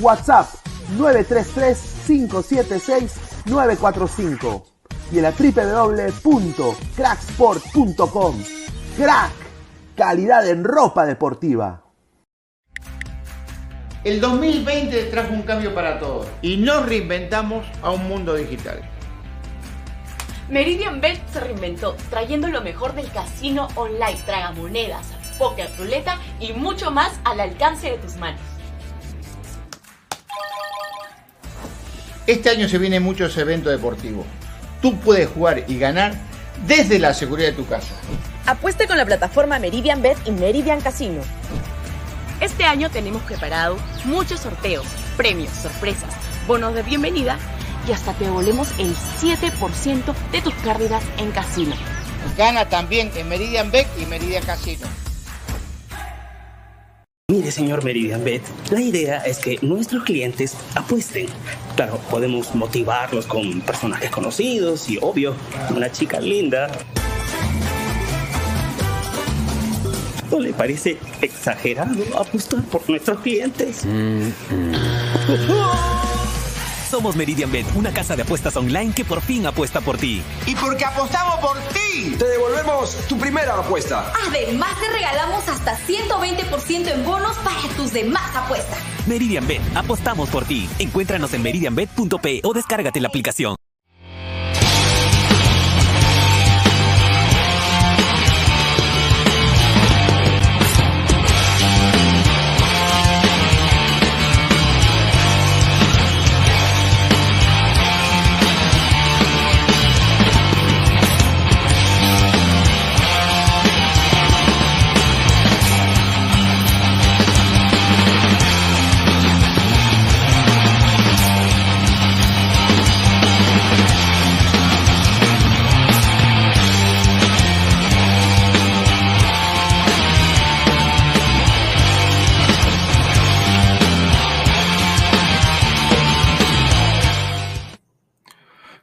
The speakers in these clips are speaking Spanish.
WhatsApp 933-576-945 y en la www.cracksport.com. Crack, calidad en ropa deportiva. El 2020 trajo un cambio para todos y nos reinventamos a un mundo digital. Meridian Bet se reinventó trayendo lo mejor del casino online, tragamonedas, poker, ruleta y mucho más al alcance de tus manos. Este año se vienen muchos eventos deportivos. Tú puedes jugar y ganar desde la seguridad de tu casa. Apueste con la plataforma Meridian Bet y Meridian Casino. Este año tenemos preparado muchos sorteos, premios, sorpresas, bonos de bienvenida y hasta te volvemos el 7% de tus pérdidas en casino. Gana también en Meridian Bet y Meridian Casino. Mire, señor Meridian Bet, la idea es que nuestros clientes apuesten. Claro, podemos motivarlos con personajes conocidos y, obvio, una chica linda. ¿No le parece exagerado apostar por nuestros clientes? Mm, mm. Somos Meridian Bet, una casa de apuestas online que por fin apuesta por ti. Y porque apostamos por ti, te devolvemos tu primera apuesta. Además, te regalamos hasta 120% en bonos para tus demás apuestas. Meridian Bet, apostamos por ti. Encuéntranos en meridianbet.p o descárgate la aplicación.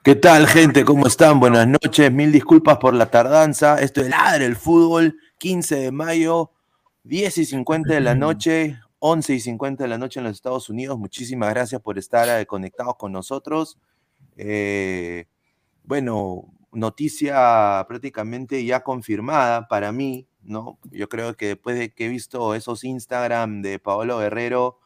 ¿Qué tal, gente? ¿Cómo están? Buenas noches. Mil disculpas por la tardanza. Esto es Ladre el Fútbol, 15 de mayo, 10 y 50 de la noche, 11 y 50 de la noche en los Estados Unidos. Muchísimas gracias por estar eh, conectados con nosotros. Eh, bueno, noticia prácticamente ya confirmada para mí, ¿no? Yo creo que después de que he visto esos Instagram de Paolo Guerrero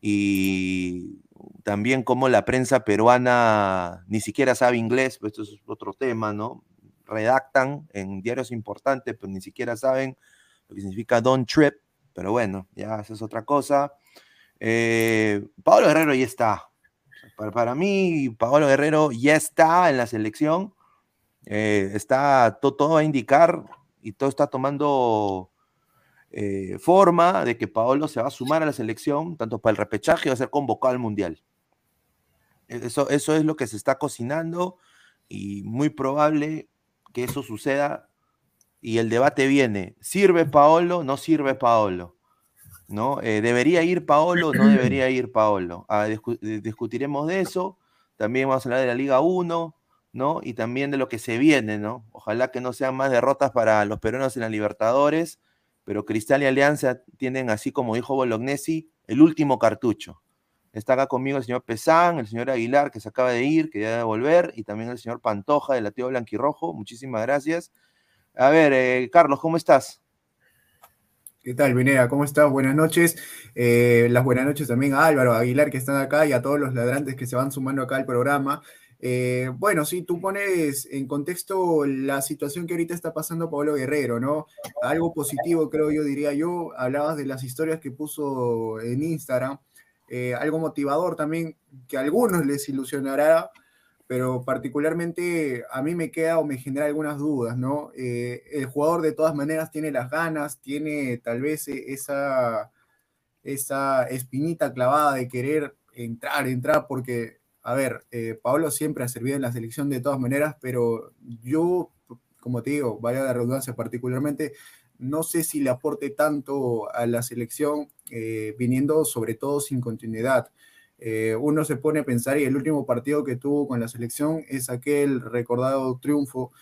y también como la prensa peruana ni siquiera sabe inglés, pues esto es otro tema, ¿no? Redactan en diarios importantes, pero ni siquiera saben lo que significa don't trip, pero bueno, ya esa es otra cosa. Eh, Pablo Guerrero ya está. Para, para, mí, Pablo Guerrero ya está en la selección. Eh, está todo, a indicar y todo está tomando eh, forma de que Paolo se va a sumar a la selección, tanto para el repechaje va a ser convocado al Mundial. Eso, eso es lo que se está cocinando y muy probable que eso suceda y el debate viene, ¿sirve Paolo? ¿No sirve Paolo? ¿No? Eh, ¿Debería ir Paolo? ¿No debería ir Paolo? Ah, discutiremos de eso. También vamos a hablar de la Liga 1, ¿no? Y también de lo que se viene, ¿no? Ojalá que no sean más derrotas para los peruanos en la Libertadores, pero Cristal y Alianza tienen, así como dijo Bolognesi, el último cartucho. Está acá conmigo el señor Pesán, el señor Aguilar, que se acaba de ir, que ya debe volver, y también el señor Pantoja de la Tío Blanquirrojo. Muchísimas gracias. A ver, eh, Carlos, ¿cómo estás? ¿Qué tal, Venera? ¿Cómo estás? Buenas noches. Eh, las buenas noches también a Álvaro, a Aguilar, que están acá, y a todos los ladrantes que se van sumando acá al programa. Eh, bueno, sí, tú pones en contexto la situación que ahorita está pasando Pablo Guerrero, ¿no? Algo positivo, creo yo, diría yo. Hablabas de las historias que puso en Instagram. algo motivador también, que a algunos les ilusionará pero particularmente a mí me queda o me genera algunas dudas, ¿no? Eh, el jugador de todas maneras tiene las ganas, tiene tal vez e, esa, esa espinita clavada de querer entrar, entrar, porque, a ver, eh, Pablo siempre ha servido en la selección de todas maneras, pero yo, como te digo, vaya la redundancia particularmente, no sé si le aporte tanto a la selección eh, viniendo sobre todo sin continuidad. Eh, uno se pone a pensar y el último partido que tuvo con la selección es aquel recordado triunfo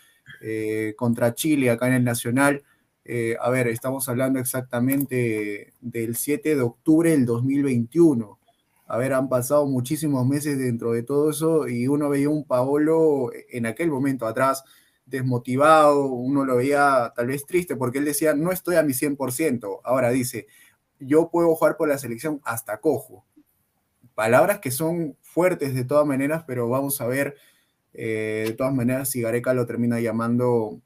eh, contra Chile acá en el Nacional. A ver, estamos hablando exactamente del 7 de octubre del 2021. A ver, han pasado muchísimos meses dentro de todo eso y uno veía un Paolo en aquel momento atrás desmotivado, uno lo veía tal vez triste porque él decía, no estoy a mi 100%. Ahora dice, yo puedo jugar por la selección hasta cojo palabras que son fuertes de todas maneras, pero vamos a ver eh, de todas maneras si Gareca lo termina llamando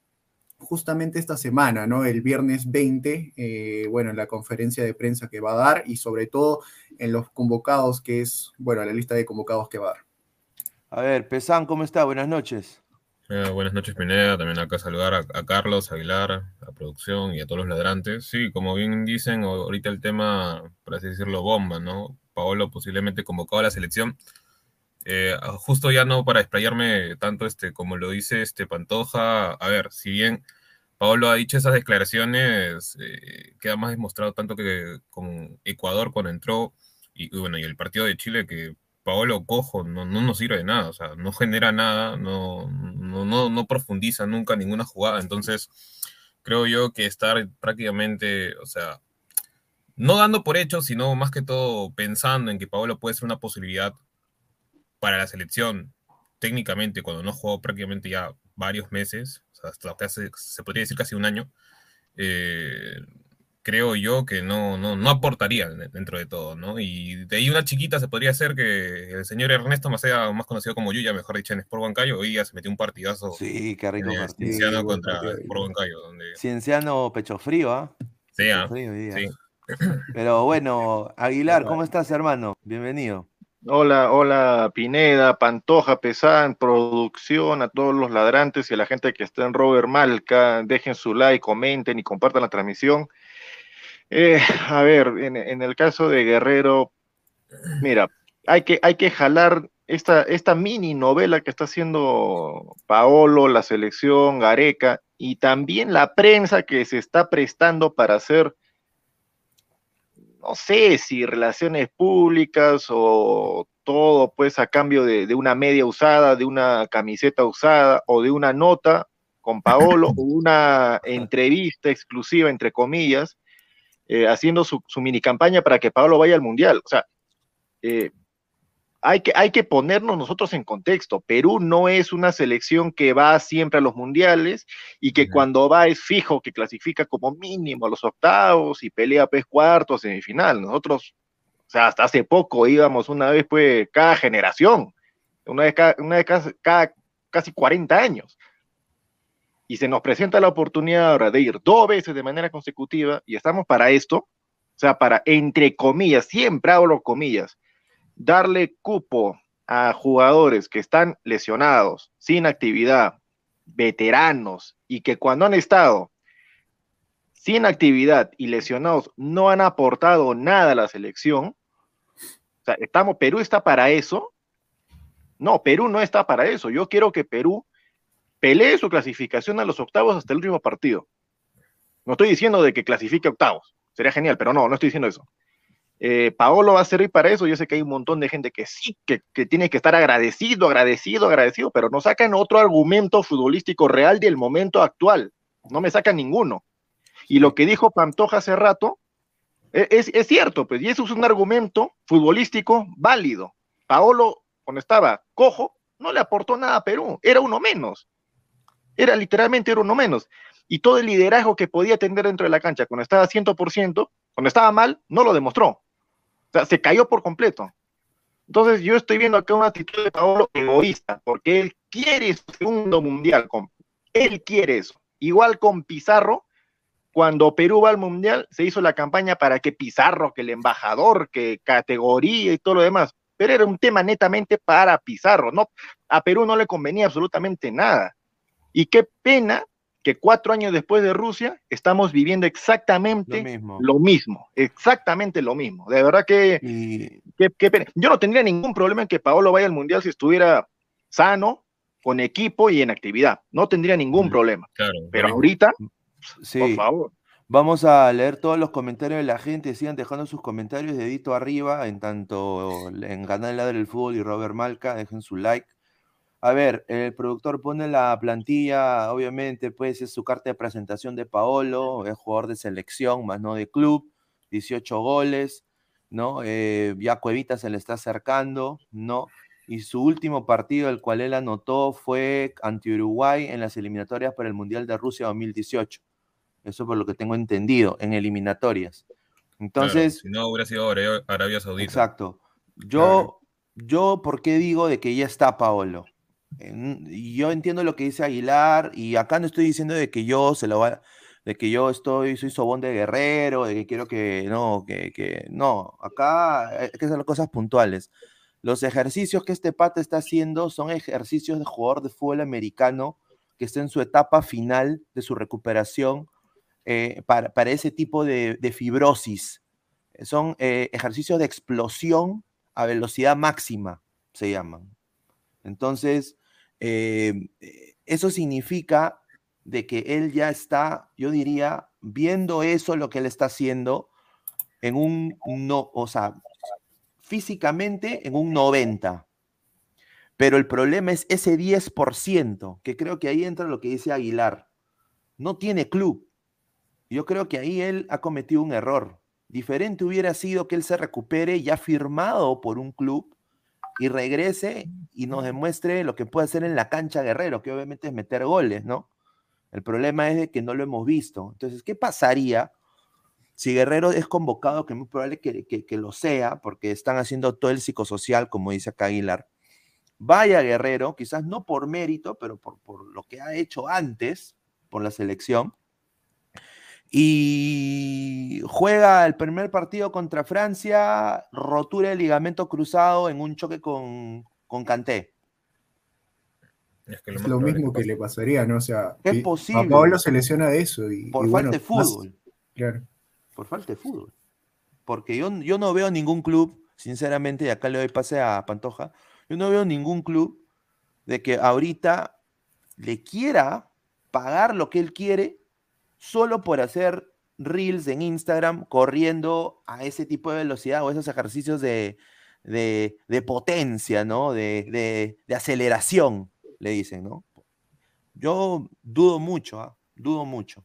justamente esta semana, ¿no? El viernes 20, eh, bueno, en la conferencia de prensa que va a dar y sobre todo en los convocados, que es, bueno, la lista de convocados que va a dar. A ver, Pesán, ¿cómo está? Buenas noches. Eh, buenas noches, Pineda. También acá saludar a, a, Carlos, Aguilar, a producción y a todos los ladrantes. Sí, como bien dicen, ahorita el tema, por así decirlo, bomba, ¿no? Paolo posiblemente convocado a la selección. Eh, justo ya no para explayarme tanto este, como lo dice este Pantoja, a ver, si bien Paolo ha dicho esas declaraciones, eh, queda más demostrado tanto que con Ecuador cuando entró, y, bueno, y el partido de Chile, que Paolo cojo no, no nos sirve de nada, o sea, no genera nada, no, no, no, no profundiza nunca ninguna jugada, entonces creo yo que estar prácticamente, o sea, no dando por hecho, sino más que todo pensando en que Paolo puede ser una posibilidad para la selección técnicamente cuando no jugó prácticamente ya varios meses, o sea, hasta hace, se podría decir casi un año, eh, creo yo que no, no, no aportaría dentro de todo, ¿no? Y de ahí una chiquita se podría hacer que el señor Ernesto Macea, más conocido como Yuya, mejor dicho en Sport Huancayo, hoy ya se metió un partidazo. Sí, qué rico partido. Cienciano contra Sport Huancayo. Donde... Cienciano pecho frío, ¿ah? Sí, ¿ah? sí. Pero bueno, Aguilar, ¿cómo estás, hermano? Bienvenido. Hola, hola Pineda, Pantoja, Pesán, producción, a todos los ladrantes y a la gente que está en Robert Malca, dejen su like, comenten y compartan la transmisión. Eh, a ver, en, el caso de Guerrero, mira, hay que, hay que jalar esta, esta mini novela que está haciendo Paolo, la selección, Gareca y también la prensa que se está prestando para hacer no sé si relaciones públicas o todo pues a cambio de, una media usada, de una camiseta usada o de una nota con Paolo o una entrevista exclusiva, entre comillas, eh, haciendo su, su, mini campaña para que Pablo vaya al Mundial. O sea, eh, hay, que, hay que ponernos nosotros en contexto. Perú no es una selección que va siempre a los mundiales y que cuando va es fijo, que clasifica como mínimo a los octavos y pelea pues cuartos, semifinal. Nosotros, o sea, hasta hace poco íbamos una vez pues cada generación, una vez cada, una vez cada, cada casi 40 años y se nos presenta la oportunidad ahora de ir dos veces de manera consecutiva y estamos para esto, o sea, para, entre comillas, siempre hablo comillas, darle cupo a jugadores que están lesionados, sin actividad, veteranos y que cuando han estado sin actividad y lesionados no han aportado nada a la selección. O sea, estamos, Perú está para eso. No, Perú no está para eso. Yo quiero que Perú pelee su clasificación a los octavos hasta el último partido. No estoy diciendo de que clasifique octavos, sería genial, pero no, no estoy diciendo eso. Eh, Paolo va a servir para eso. Yo sé que hay un montón de gente que sí, que, tiene que estar agradecido, agradecido, agradecido, pero no sacan otro argumento futbolístico real del momento actual. No me sacan ninguno. Y lo que dijo Pantoja hace rato es, es, es cierto, pues, y eso es un argumento futbolístico válido. Paolo, cuando estaba cojo, no le aportó nada a Perú, era uno menos. Era literalmente era uno menos. Y todo el liderazgo que podía tener dentro de la cancha, cuando estaba 100%, cuando estaba mal, no lo demostró. Se cayó por completo. Entonces yo estoy viendo acá una actitud de Paolo egoísta, porque él quiere su segundo mundial. Él quiere eso. Igual con Pizarro, cuando Perú va al mundial, se hizo la campaña para que Pizarro, que el embajador, que categoría y todo lo demás. Pero era un tema netamente para Pizarro. No, a Perú no le convenía absolutamente nada. Y qué pena que cuatro años después de Rusia estamos viviendo exactamente lo mismo, lo mismo exactamente lo mismo. De verdad que, y... que, que, pena. Yo no tendría ningún problema en que Paolo vaya al Mundial si estuviera sano, con equipo y en actividad. No tendría ningún problema. Claro, Pero ahorita, sí. por favor. Vamos a leer todos los comentarios de la gente. Sigan dejando sus comentarios dedito arriba, en tanto en Canal Ladre del Fútbol y Robert Malca. Dejen su like. A ver, el productor pone la plantilla, obviamente, pues es su carta de presentación de Paolo, es jugador de selección, más no de club, 18 goles, ¿no? Eh, ya Cuevita se le está acercando, ¿no? Y su último partido, el cual él anotó, fue ante Uruguay en las eliminatorias para el Mundial de Rusia 2018. Eso por lo que tengo entendido, en eliminatorias. Entonces. Claro, si no, hubiera sido Arabia Saudita. Exacto. Yo, claro. yo, ¿por qué digo de que ya está Paolo? Yo entiendo lo que dice Aguilar y acá no estoy diciendo de que yo se lo va, de que yo estoy, soy sobón de guerrero, de que quiero que no, que, que no, acá hay que hacer cosas puntuales. Los ejercicios que este pata está haciendo son ejercicios de jugador de fútbol americano que está en su etapa final de su recuperación eh, para, para, ese tipo de, de fibrosis. Son eh, ejercicios de explosión a velocidad máxima, se llaman. Entonces, eh, eso significa de que él ya está, yo diría, viendo eso, lo que él está haciendo, en un, no, o sea, físicamente en un 90. Pero el problema es ese 10%, que creo que ahí entra lo que dice Aguilar. No tiene club. Yo creo que ahí él ha cometido un error. Diferente hubiera sido que él se recupere ya firmado por un club y regrese y nos demuestre lo que puede hacer en la cancha Guerrero, que obviamente es meter goles, ¿no? El problema es de que no lo hemos visto. Entonces, ¿qué pasaría si Guerrero es convocado, que es muy probable que, que, que lo sea, porque están haciendo todo el psicosocial, como dice acá Aguilar? Vaya Guerrero, quizás no por mérito, pero por, por lo que ha hecho antes, por la selección, y juega el primer partido contra Francia, rotura de ligamento cruzado en un choque con, con Canté. Es, que lo, es lo mismo que le pasaría, ¿no? O sea, es posible. A Pablo se lesiona de eso. Y, por y falta bueno, de fútbol. Más, claro. Por falta de fútbol. Porque yo, yo no veo ningún club, sinceramente, y acá le doy pase a Pantoja, yo no veo ningún club de que ahorita le quiera pagar lo que él quiere solo por hacer reels en Instagram corriendo a ese tipo de velocidad o esos ejercicios de, de, potencia, ¿no? De, de, aceleración, le dicen, ¿no? Yo dudo mucho, ¿eh? dudo mucho.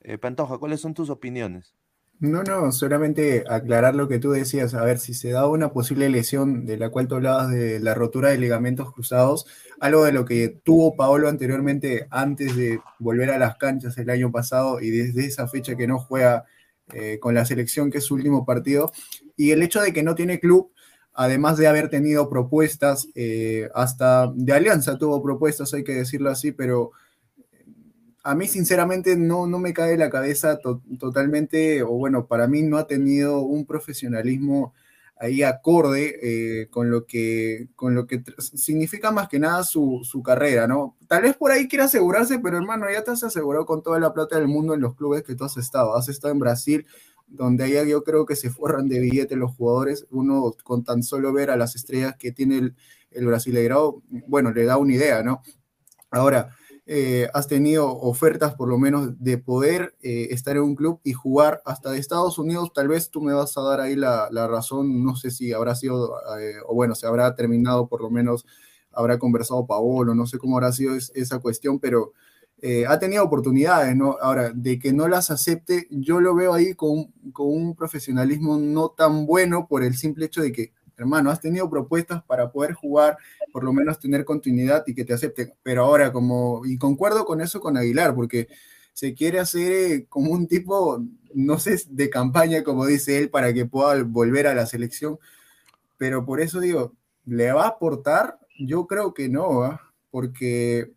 Eh, Pantoja, ¿cuáles son tus opiniones? No, no, solamente aclarar lo que tú decías, a ver si se da una posible lesión de la cual tú hablabas de la rotura de ligamentos cruzados, algo de lo que tuvo Paolo anteriormente antes de volver a las canchas el año pasado y desde esa fecha que no juega eh, con la selección, que es su último partido, y el hecho de que no tiene club, además de haber tenido propuestas, eh, hasta de Alianza tuvo propuestas, hay que decirlo así, pero a mí sinceramente no, no me cae la cabeza totalmente, o bueno, para mí no ha tenido un profesionalismo ahí acorde eh, con, lo que, con lo que significa más que nada su, carrera, ¿no? Tal vez por ahí quiera asegurarse, pero hermano, ya te has asegurado con toda la plata del mundo en los clubes que tú has estado. Has estado en Brasil, donde allá yo creo que se forran de billete los jugadores. Uno con tan solo ver a las estrellas que tiene el, el bueno, le da una idea, ¿no? Ahora, eh, has tenido ofertas por lo menos de poder eh, estar en un club y jugar hasta de Estados Unidos, tal vez tú me vas a dar ahí la, razón, no sé si habrá sido, eh, o bueno, se habrá terminado por lo menos, habrá conversado Paolo, no sé cómo habrá sido esa cuestión, pero ha tenido oportunidades, ¿no? Ahora, de que no las acepte, yo lo veo ahí con, con un profesionalismo no tan bueno por el simple hecho de que hermano, has tenido propuestas para poder jugar, por lo menos tener continuidad y que te acepten. Pero ahora, como, y concuerdo con eso con Aguilar, porque se quiere hacer eh, como un tipo, no sé, de campaña, como dice él, para que pueda volver a la selección. Pero por eso digo, ¿le va a aportar? Yo creo que no, ¿ah? porque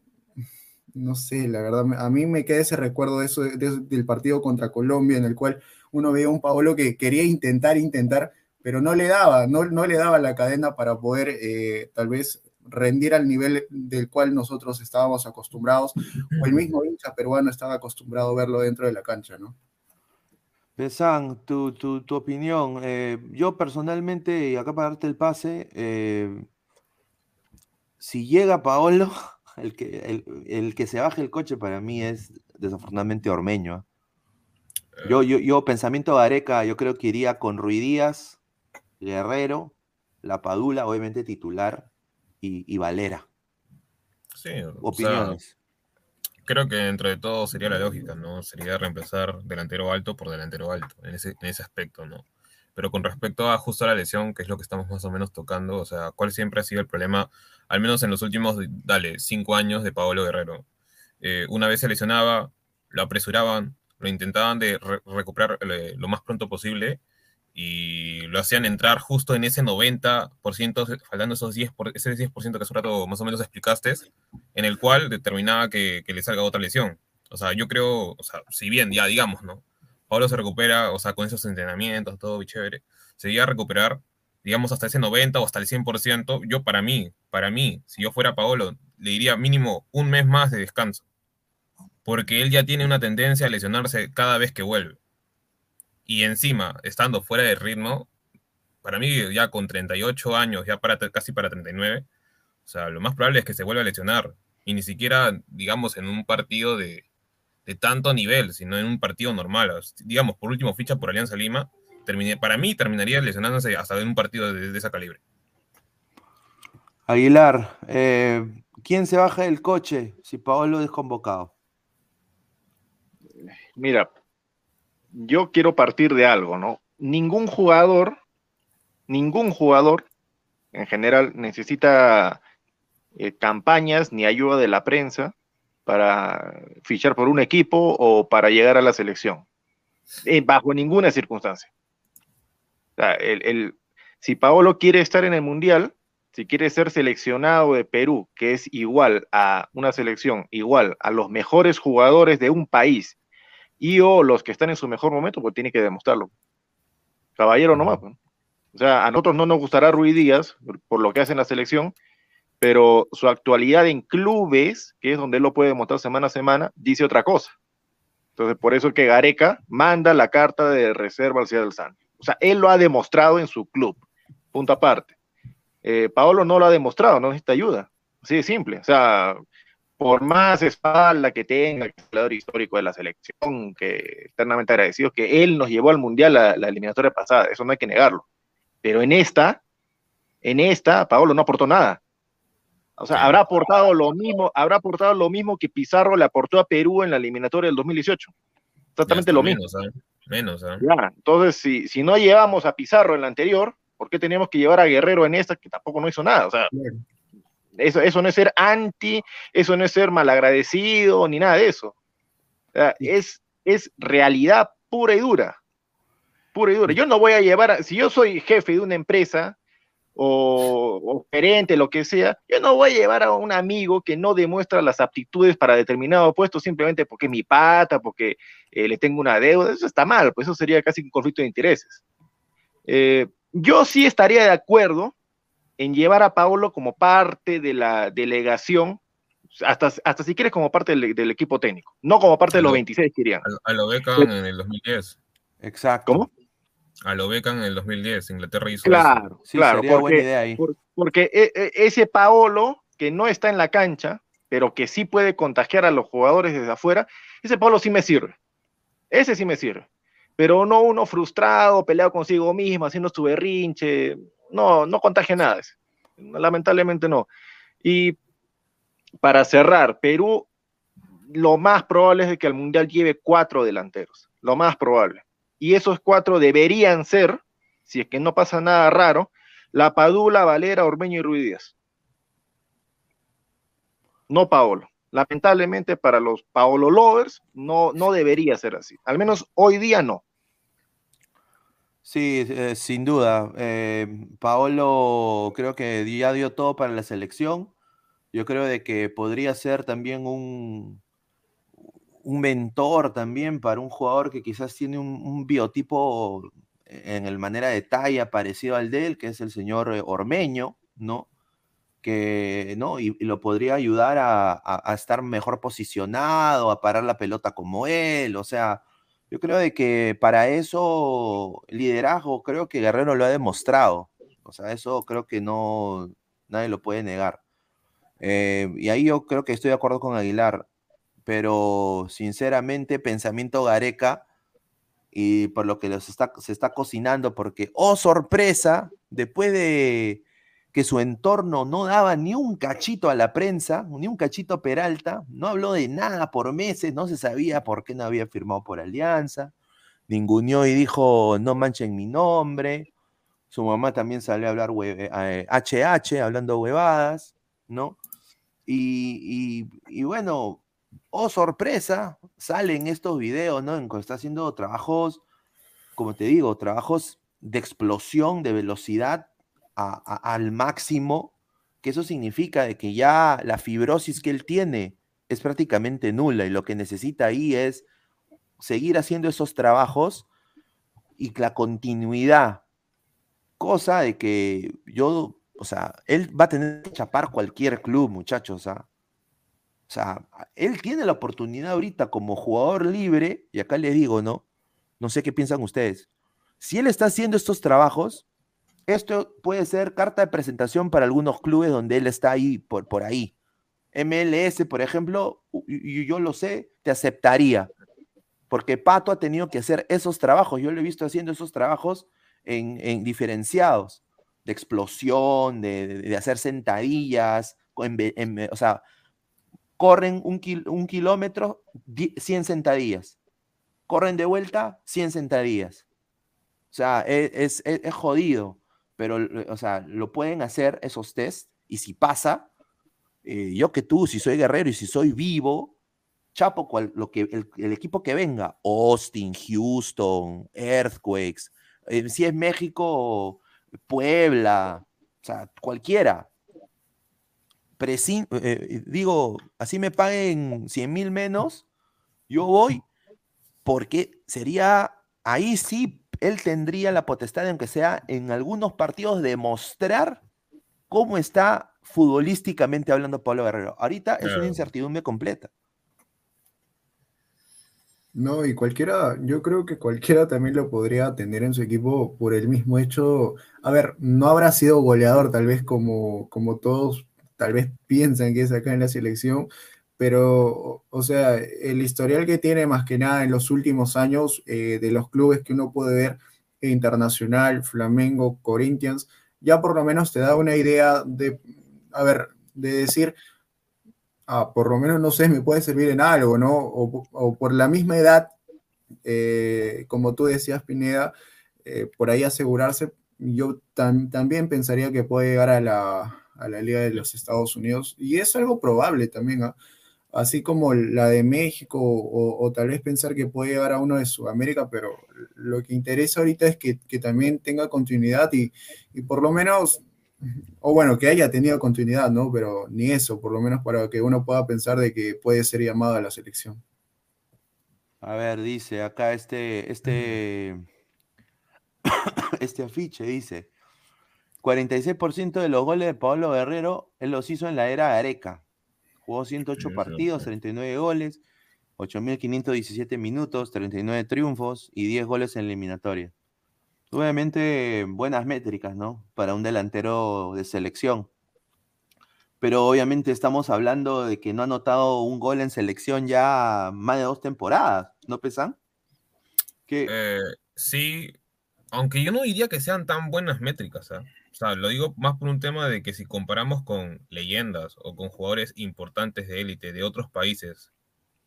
no sé, la verdad, a mí me queda ese recuerdo de eso, del partido contra Colombia, en el cual uno veía un Paolo que quería intentar, intentar, pero no le daba, no, no le daba la cadena para poder eh, tal vez rendir al nivel del cual nosotros estábamos acostumbrados, o el mismo hincha peruano estaba acostumbrado a verlo dentro de la cancha, ¿no? Pesan, tu, tu, opinión. Eh, yo personalmente, y acá para darte el pase, eh, si llega Paolo, el que, el, que se baje el coche para mí es desafortunadamente Ormeño. Yo, yo, yo, pensamiento de Areca, yo creo que iría con Ruidías, Guerrero, La Padula, obviamente titular, y, Valera. Sí, opiniones. creo que dentro de todo sería la lógica, ¿no? Sería reemplazar delantero alto por delantero alto, en ese, en ese aspecto, ¿no? Pero con respecto a justo a la lesión, que es lo que estamos más o menos tocando, o sea, ¿cuál siempre ha sido el problema, al menos en los últimos, dale, cinco años de Pablo Guerrero? Eh, una vez se lesionaba, lo apresuraban, lo intentaban de recuperar eh, lo más pronto posible y lo hacían entrar justo en ese 90%, faltando esos 10%, por, ese 10% que hace un rato más o menos explicaste, en el cual determinaba que, que, le salga otra lesión. O sea, yo creo, o sea, si bien ya digamos, ¿no? Pablo se recupera, o sea, con esos entrenamientos, todo chévere, se iba a recuperar, digamos, hasta ese 90 o hasta el 100%. Yo, para mí, para mí, si yo fuera Paolo, le diría mínimo un mes más de descanso. Porque él ya tiene una tendencia a lesionarse cada vez que vuelve y encima, estando fuera de ritmo, para mí ya con 38 años, ya para, casi para 39, o sea, lo más probable es que se vuelva a lesionar. Y ni siquiera, digamos, en un partido de, tanto nivel, sino en un partido normal. Digamos, por último, ficha por Alianza Lima, terminé, para mí terminaría lesionándose hasta en un partido de, esa calibre. Aguilar, eh, ¿quién se baja del coche si Paolo es convocado? Mira, yo quiero partir de algo, ¿no? Ningún jugador, ningún jugador en general necesita eh, campañas ni ayuda de la prensa para fichar por un equipo o para llegar a la selección, eh, bajo ninguna circunstancia. el, si Paolo quiere estar en el Mundial, si quiere ser seleccionado de Perú, que es igual a una selección, igual a los mejores jugadores de un país, y o los que están en su mejor momento, pues tiene que demostrarlo. Caballero nomás. Pues. O sea, a nosotros no nos gustará Rui Díaz por lo que hace en la selección, pero su actualidad en clubes, que es donde él lo puede demostrar semana a semana, dice otra cosa. Entonces, por eso que Gareca manda la carta de reserva al Ciudad del Santos. O sea, él lo ha demostrado en su club. Punto aparte. Eh, Paolo no lo ha demostrado, no necesita ayuda. Así de simple. O sea, por más espalda que tenga el jugador histórico de la selección, que eternamente agradecido, que él nos llevó al Mundial la, la, eliminatoria pasada, eso no hay que negarlo. Pero en esta, en esta, Paolo no aportó nada. O sea, habrá aportado lo mismo, habrá aportado lo mismo que Pizarro le aportó a Perú en la eliminatoria del 2018. Exactamente lo mismo. Menos, ¿ah? Ya, entonces, si, si no llevamos a Pizarro en la anterior, ¿por qué teníamos que llevar a Guerrero en esta que tampoco no hizo nada? O sea, eso, eso no es ser anti, eso no es ser malagradecido, ni nada de eso. O sea, es, es realidad pura y dura. Pura y dura. Yo no voy a llevar, a- si yo soy jefe de una empresa o, o gerente, lo que sea, yo no voy a llevar a un amigo que no demuestra las aptitudes para determinado puesto simplemente porque es mi pata, porque eh, le tengo una deuda. Eso está mal, pues eso sería casi un conflicto de intereses. Eh, yo sí estaría de acuerdo en llevar a Paolo como parte de la delegación, hasta, hasta si quieres como parte del, del equipo técnico, no como parte de los 26 que irían. A lo Beckham en el 2010. Exacto. ¿Cómo? A lo Beckham en el 2010. Inglaterra hizo Claro, eso. claro, porque, por- porque e- e- ese Paolo que no está en la cancha, pero que sí puede contagiar a los jugadores desde afuera, ese Paolo sí me sirve. Ese sí me sirve. Pero no uno frustrado, peleado consigo mismo, haciendo su berrinche. No, no contagia nada. Lamentablemente no. Y para cerrar, Perú, lo más probable es que al Mundial lleve cuatro delanteros. Lo más probable. Y esos cuatro deberían ser, si es que no pasa nada raro, La Padula, Valera, Ormeño y Ruiz. No Paolo. Lamentablemente para los Paolo lovers no, no debería ser así. Al menos hoy día no. Sí, eh, sin duda. Eh, Paolo creo que ya dio todo para la selección. Yo creo de que podría ser también un, un mentor también para un jugador que quizás tiene un, biotipo en el manera de talla parecido al de él, que es el señor eh, Ormeño, ¿no? Que, ¿no? Y, y lo podría ayudar a, a- a estar mejor posicionado, a parar la pelota como él, o sea, yo creo de que para eso liderazgo creo que Guerrero lo ha demostrado, o sea, eso creo que no, nadie lo puede negar. Eh, y ahí yo creo que estoy de acuerdo con Aguilar, pero sinceramente pensamiento Gareca y por lo que los está, se está cocinando, porque, oh sorpresa, después de que su entorno no daba ni un cachito a la prensa, ni un cachito a Peralta, no habló de nada por meses, no se sabía por qué no había firmado por Alianza, ninguneó y dijo, no manchen mi nombre, su mamá también salió a hablar hue- eh, HH, hablando huevadas, ¿no? Y, y- y bueno, oh sorpresa, salen estos videos, ¿no? En que está haciendo trabajos, como te digo, trabajos de explosión, de velocidad al máximo, que eso significa de que ya la fibrosis que él tiene es prácticamente nula y lo que necesita ahí es seguir haciendo esos trabajos y la continuidad, cosa de que yo, o sea, él va a tener que chapar cualquier club, muchachos, ¿ah? O sea, él tiene la oportunidad ahorita como jugador libre, y acá les digo, ¿no? No sé qué piensan ustedes. Si él está haciendo estos trabajos, esto puede ser carta de presentación para algunos clubes donde él está ahí, por, por ahí. MLS, por ejemplo, y- yo lo sé, te aceptaría. Porque Pato ha tenido que hacer esos trabajos. Yo lo he visto haciendo esos trabajos en, en diferenciados, de explosión, de, hacer sentadillas, o sea, corren un, un kilómetro, di- 100 sentadillas. Corren de vuelta, 100 sentadillas. O sea, e- es, es- es jodido, pero, o sea, lo pueden hacer esos test y si pasa, eh, yo que tú, si soy guerrero y si soy vivo, chapo cual- lo que, el, equipo que venga, Austin, Houston, Earthquakes, eh, si es México, Puebla, o sea, cualquiera. Eh, eh, digo, así me paguen 100 mil menos, yo voy porque sería, ahí sí, él tendría la potestad, aunque sea en algunos partidos, de mostrar cómo está futbolísticamente hablando Pablo Guerrero. Ahorita es una incertidumbre completa. No, y cualquiera, yo creo que cualquiera también lo podría tener en su equipo por el mismo hecho. A ver, no habrá sido goleador, tal vez como, como todos tal vez piensan que es acá en la selección, pero, o- sea, el historial que tiene más que nada en los últimos años eh, de los clubes que uno puede ver, Internacional, Flamengo, Corinthians, ya por lo menos te da una idea de, a ver, de decir, ah, por lo menos no sé, me puede servir en algo, ¿no? O, o por la misma edad eh, como tú decías, Pineda, eh, por ahí asegurarse, yo también pensaría que puede llegar a la, a la Liga de los Estados Unidos, y es algo probable también, ¿ah? Así como la de México, o, tal vez pensar que puede llegar a uno de Sudamérica, pero lo que interesa ahorita es que, también tenga continuidad y, y, por lo menos, o bueno, que haya tenido continuidad, ¿no? Pero ni eso, por lo menos para que uno pueda pensar de que puede ser llamado a la selección. A ver, dice acá este, este, este afiche, dice, 46% de los goles de Pablo Guerrero, él los hizo en la era Areca. Jugó 108 partidos, 39 goles, 8.517 minutos, 39 triunfos y 10 goles en eliminatoria. Obviamente buenas métricas, ¿no? Para un delantero de selección. Pero obviamente estamos hablando de que no ha anotado un gol en selección ya más de dos temporadas, ¿no pesan? Eh, sí, aunque yo no diría que sean tan buenas métricas, ¿eh? O sea, lo digo más por un tema de que si comparamos con leyendas o con jugadores importantes de élite de otros países,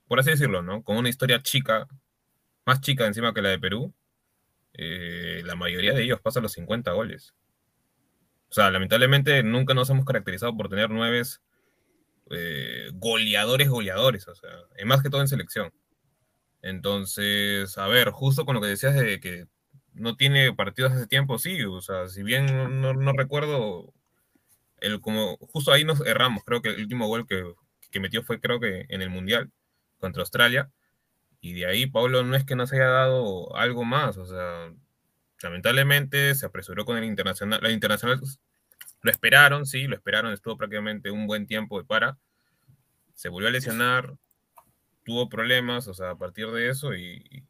por así decirlo, ¿no? Con una historia chica, más chica encima que la de Perú, eh, la mayoría de ellos pasan los 50 goles. O sea, lamentablemente nunca nos hemos caracterizado por tener nueve eh, goleadores, goleadores, o sea, es más que todo en selección. Entonces, a ver, justo con lo que decías de que no tiene partidos hace tiempo, sí, o sea, si bien no, recuerdo, el, como justo ahí nos erramos, creo que el último gol que, que, metió fue creo que en el Mundial contra Australia, y de ahí Pablo no es que nos haya dado algo más, o sea, lamentablemente se apresuró con el Internacional, la Internacional lo esperaron, sí, lo esperaron, estuvo prácticamente un buen tiempo de para, se volvió a lesionar, tuvo problemas, o sea, a partir de eso, y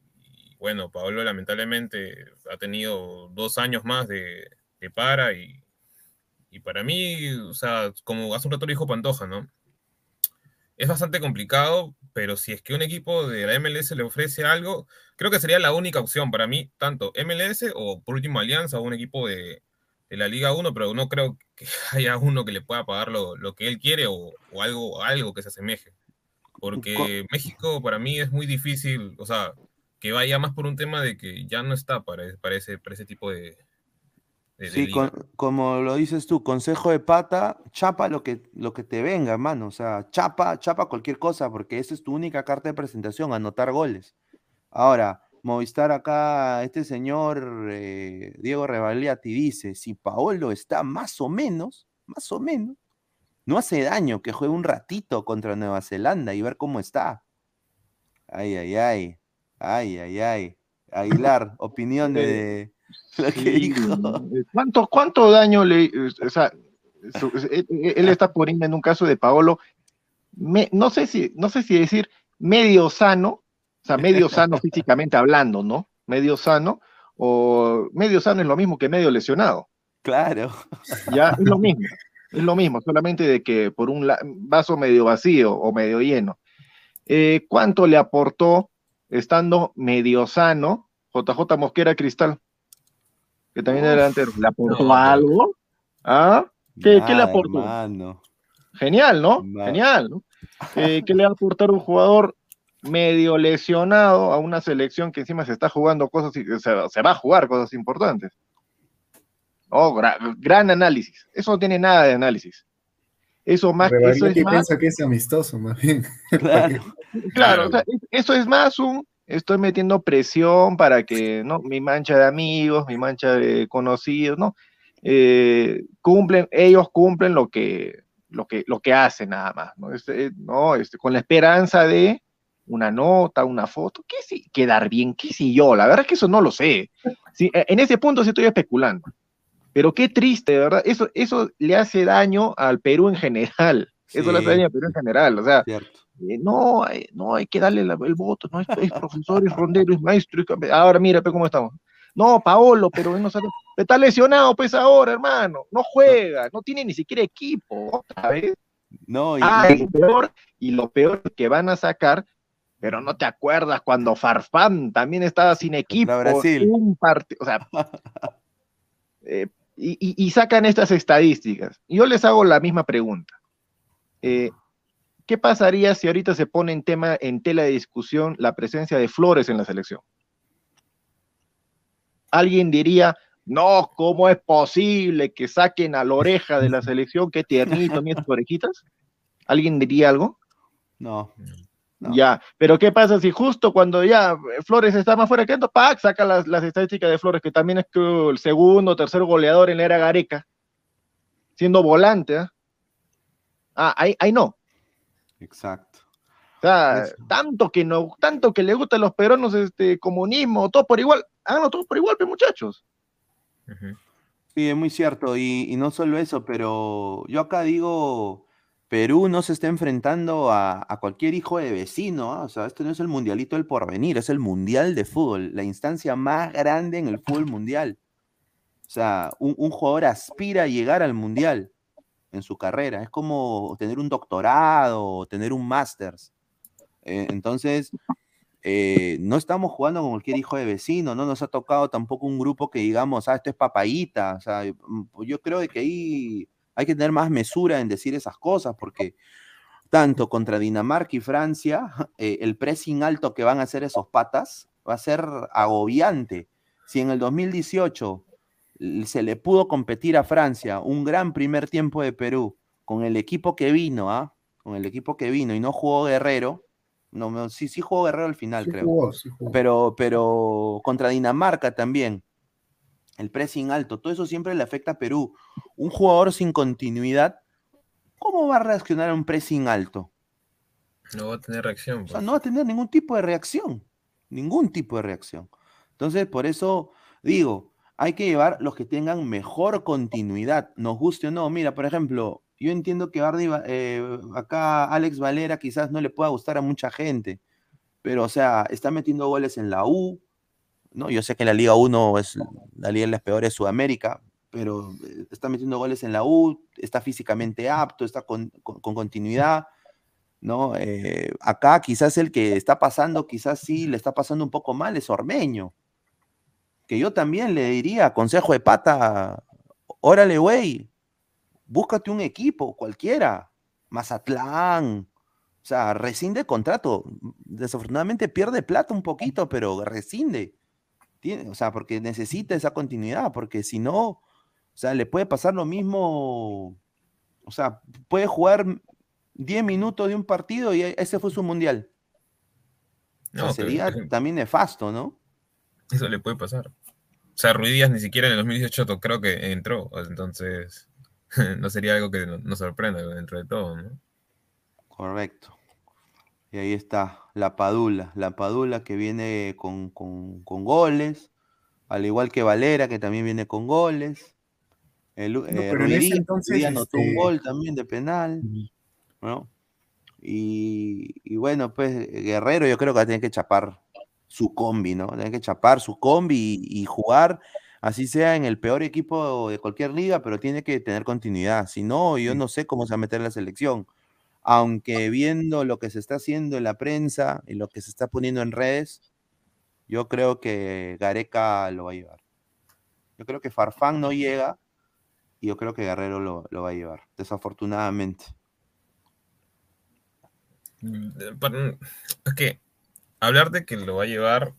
bueno, Pablo lamentablemente ha tenido dos años más de, para y, para mí, o sea, como hace un rato lo dijo Pantoja, ¿no? Es bastante complicado, pero si es que un equipo de la MLS le ofrece algo, creo que sería la única opción para mí, tanto MLS o por último Alianza o un equipo de, la Liga 1, pero no creo que haya uno que le pueda pagar lo, que él quiere o, algo, algo que se asemeje. Porque México para mí es muy difícil, o sea, que vaya más por un tema de que ya no está para, para, ese, ese tipo de... sí, como lo dices tú, consejo de pata, chapa lo que, lo que te venga, mano. O sea, chapa, chapa cualquier cosa, porque esa es tu única carta de presentación, anotar goles. Ahora, Movistar acá, este señor eh, Diego Revaliati dice, si Paolo está más o menos, más o menos, no hace daño que juegue un ratito contra Nueva Zelanda y ver cómo está. Ay, ay, ay. Ay, ay, ay. Aguilar, opinión de lo que dijo. ¿Cuánto, cuánto daño le... O sea, él está poniendo en un caso de Paolo, no, sé si, no sé si decir medio sano, o sea, medio sano físicamente hablando, ¿no? Medio sano, o medio sano es lo mismo que medio lesionado. Claro. Ya, es lo mismo, es lo mismo, solamente de que por un vaso medio vacío o medio lleno. Eh, ¿Cuánto le aportó estando medio sano, JJ Mosquera Cristal, que también es delantero, ¿le aportó algo? ¿Ah? ¿Qué, le aportó? Genial, ¿no? Genial, ¿no? Eh, ¿Qué le va a aportar un jugador medio lesionado a una selección que encima se está jugando cosas, y se, va a jugar cosas importantes? Oh, gran análisis. Eso no tiene nada de análisis. Eso más eso es más... piensa que es amistoso, más bien. Claro, claro eso es más un estoy metiendo presión para que no mi mancha de amigos, mi mancha de conocidos, ¿no? Eh, cumplen, ellos cumplen lo que, lo que, lo que hacen nada más, ¿no? Este, no este, con la esperanza de una nota, una foto, qué sí, quedar bien, qué sé yo, la verdad es que eso no lo sé. Sí, e, en ese punto sí estoy especulando. Pero qué triste, ¿verdad? Eso, eso le hace daño al Perú en general. Eso le hace daño al Perú en general. O sea, eh, no, hay, no hay que darle el voto. No es, profesor, es rondero, es maestro. ahora mira, cómo estamos. No, Paolo, pero no sabe. Está lesionado, pues ahora, hermano. No juega, no tiene ni siquiera equipo. Otra vez. No, y, ah, y... lo peor, y lo peor que van a sacar pero no te acuerdas cuando Farfán también estaba sin equipo. Brasil. Un partido, o sea, y, sacan estas estadísticas. Yo les hago la misma pregunta. Eh, ¿qué pasaría si ahorita se pone en tema, en tela de discusión, la presencia de Flores en la selección? Alguien diría, no, ¿cómo es posible que saquen a la oreja de la selección? Qué tiernito, mis orejitas. ¿Alguien diría algo? No. Ya, pero ¿qué pasa si justo cuando ya Flores está más fuera que esto, ¡pac! saca las, las, estadísticas de Flores, que también es el segundo o tercer goleador en la era Gareca, siendo volante, ¿eh? Ah, ahí, ahí no. Exacto. O sea, tanto que no, tanto que le gustan los peruanos este comunismo, todo por igual, háganlo todo por igual, muchachos. Sí, es muy cierto, y, y, no solo eso, pero yo acá digo, Perú no se está enfrentando a, a cualquier hijo de vecino, ¿ah? o sea, esto no es el mundialito del porvenir, es el mundial de fútbol, la instancia más grande en el fútbol mundial. O sea, un, un jugador aspira a llegar al mundial en su carrera. Es como tener un doctorado o tener un máster. Eh, entonces, eh, no estamos jugando con cualquier hijo de vecino, no nos ha tocado tampoco un grupo que digamos, ah, esto es papayita. O sea, yo creo que ahí hay que tener más mesura en decir esas cosas, porque tanto contra Dinamarca y Francia, eh, el pressing alto que van a hacer esos patas va a ser agobiante. Si en el 2018 se le pudo competir a Francia un gran primer tiempo de Perú con el equipo que vino, ¿ah? Con el equipo que vino y no jugó Guerrero. No, sí, sí jugó Guerrero al final, creo. Pero, pero contra Dinamarca también. El pressing alto, todo eso siempre le afecta a Perú. Un jugador sin continuidad, ¿cómo va a reaccionar a un pressing alto? No va a tener reacción. O sea, no va a tener ningún tipo de reacción. Ningún tipo de reacción. Entonces, por eso digo, hay que llevar los que tengan mejor continuidad, nos guste o no. Mira, por ejemplo, yo entiendo que Bardi, eh, acá Alex Valera quizás no le pueda gustar a mucha gente, pero o sea, está metiendo goles en la U, ¿no? Yo sé que la Liga 1 es la liga de las peores de Sudamérica, pero eh, está metiendo goles en la U, está físicamente apto, está con, continuidad, ¿no? Eh, acá quizás el que está pasando, quizás sí le está pasando un poco mal es Ormeño, que yo también le diría, consejo de pata, órale, güey, búscate un equipo, cualquiera, Mazatlán, o sea, rescinde contrato. Desafortunadamente pierde plata un poquito, pero rescinde. Tiene, o sea, porque necesita esa continuidad, porque si no, o sea, le puede pasar lo mismo, o sea, puede jugar 10 minutos de un partido y ese fue su mundial. No, sería también nefasto, ¿no? Eso le puede pasar. O sea, Ruidías ni siquiera en el 2018 creo que entró, entonces no sería algo que nos sorprenda dentro de todo, ¿no? Correcto. Y ahí está, la Padula, la Padula que viene con, goles, al igual que Valera, que también viene con goles. El, no, eh, entonces, anotó un este gol también de penal, ¿no? Y, y, bueno, pues Guerrero yo creo que va a tener que chapar su combi, ¿no? Tiene que chapar su combi y, jugar, así sea en el peor equipo de cualquier liga, pero tiene que tener continuidad. Si no, yo no sé cómo se va a meter en la selección. Aunque viendo lo que se está haciendo en la prensa y lo que se está poniendo en redes, yo creo que Gareca lo va a llevar. Yo creo que Farfán no llega y yo creo que Guerrero lo, va a llevar, desafortunadamente. Mm, es que hablar de que lo va a llevar,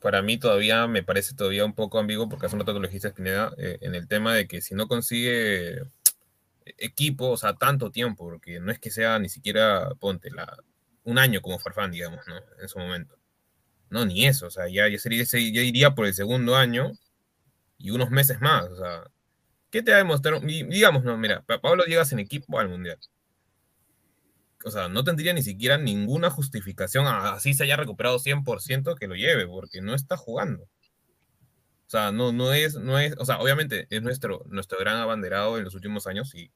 para mí todavía me parece todavía un poco ambiguo, porque hace un rato que lo dijiste, eh, en el tema de que si no consigue equipo, o sea, tanto tiempo, porque no es que sea ni siquiera, ponte, la, un año como Farfán, digamos, ¿no? En su momento. No, ni eso, o sea, ya, ya, sería, ya iría por el segundo año y unos meses más, o sea, ¿qué te va a demostrar? Digamos, no, mira, Pablo llegas en equipo al Mundial o sea, no tendría ni siquiera ninguna justificación, así se haya recuperado 100% que lo lleve, porque no está jugando. O sea, no, no es, no es, o sea, obviamente es nuestro, nuestro gran abanderado en los últimos años, sí,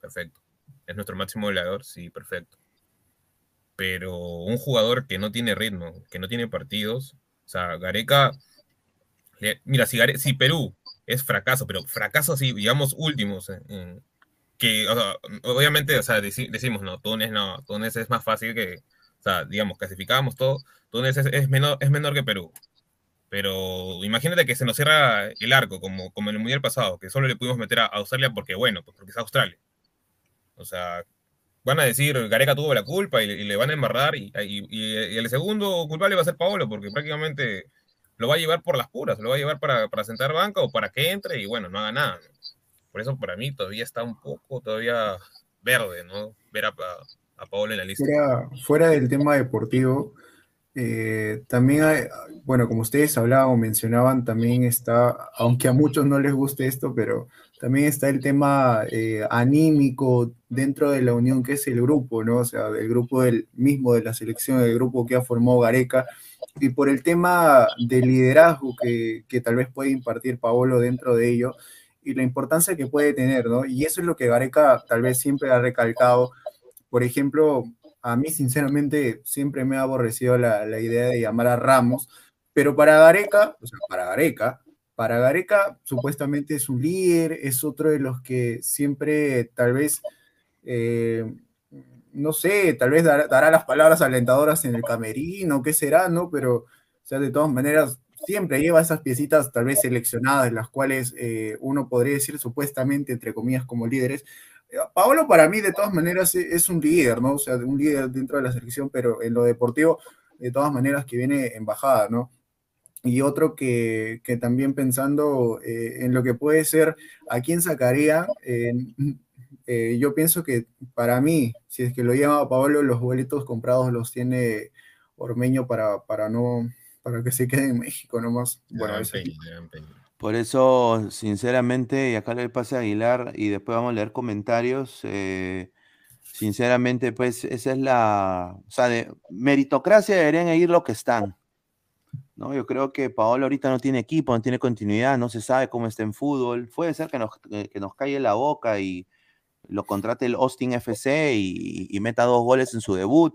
perfecto. Es nuestro máximo goleador, sí, perfecto. Pero un jugador que no tiene ritmo, que no tiene partidos, o sea, Gareca, mira, si, si Perú es fracaso, pero fracaso así, digamos, últimos en, que, obviamente, o sea, decimos, no, Túnez no, Túnez es más fácil que, o sea, digamos, clasificábamos todo, Túnez es, menor, es menor que Perú. Pero imagínate que se nos cierra el arco, como, como en el Mundial pasado, que solo le pudimos meter a Australia porque, bueno, pues porque es Australia. O sea, van a decir Gareca tuvo la culpa y, le van a embarrar y, el segundo culpable va a ser Paolo porque prácticamente lo va a llevar por las puras, lo va a llevar para, sentar banca o para que entre y bueno, no haga nada. Por eso para mí todavía está un poco todavía verde, ¿no? Ver a, a Paolo en la lista. Fuera, del tema deportivo, eh, también hay, bueno, como ustedes hablaban o mencionaban, también está, aunque a muchos no les guste esto, pero también está el tema eh, anímico dentro de la unión que es el grupo, ¿no? O sea, el grupo del mismo de la selección, el grupo que ha formado Gareca, y por el tema de liderazgo que, que tal vez puede impartir Paolo dentro de ello, y la importancia que puede tener, ¿no? Y eso es lo que Gareca tal vez siempre ha recalcado. Por ejemplo, a mí sinceramente siempre me ha aborrecido la, idea de llamar a Ramos, pero para Gareca, o sea, para Gareca, para Gareca supuestamente es un líder, es otro de los que siempre tal vez, eh, no sé, tal vez dará, las palabras alentadoras en el camerino, qué será, ¿no? Pero, o sea, de todas maneras, siempre lleva esas piecitas tal vez seleccionadas, las cuales eh, uno podría decir supuestamente, entre comillas, como líderes. Eh, Paolo para mí de todas maneras e, es un líder, ¿no? O sea, un líder dentro de la selección, pero en lo deportivo, de todas maneras que viene en bajada, ¿no? y otro que, también pensando eh, en lo que puede ser a quién sacaría, eh, yo pienso que para mí, si es que lo lleva Pablo, los boletos comprados los tiene Ormeño para, para no para que se quede en México nomás. Bueno, por eso, sinceramente, y acá le pase a Aguilar y después vamos a leer comentarios. Eh, sinceramente, pues esa es la. O sea, meritocracia deberían ir lo que están. ¿no? Yo creo que Paolo ahorita no tiene equipo, no tiene continuidad, no se sabe cómo está en fútbol. Puede ser que nos, que nos calle la boca y lo contrate el Austin FC y, meta dos goles en su debut,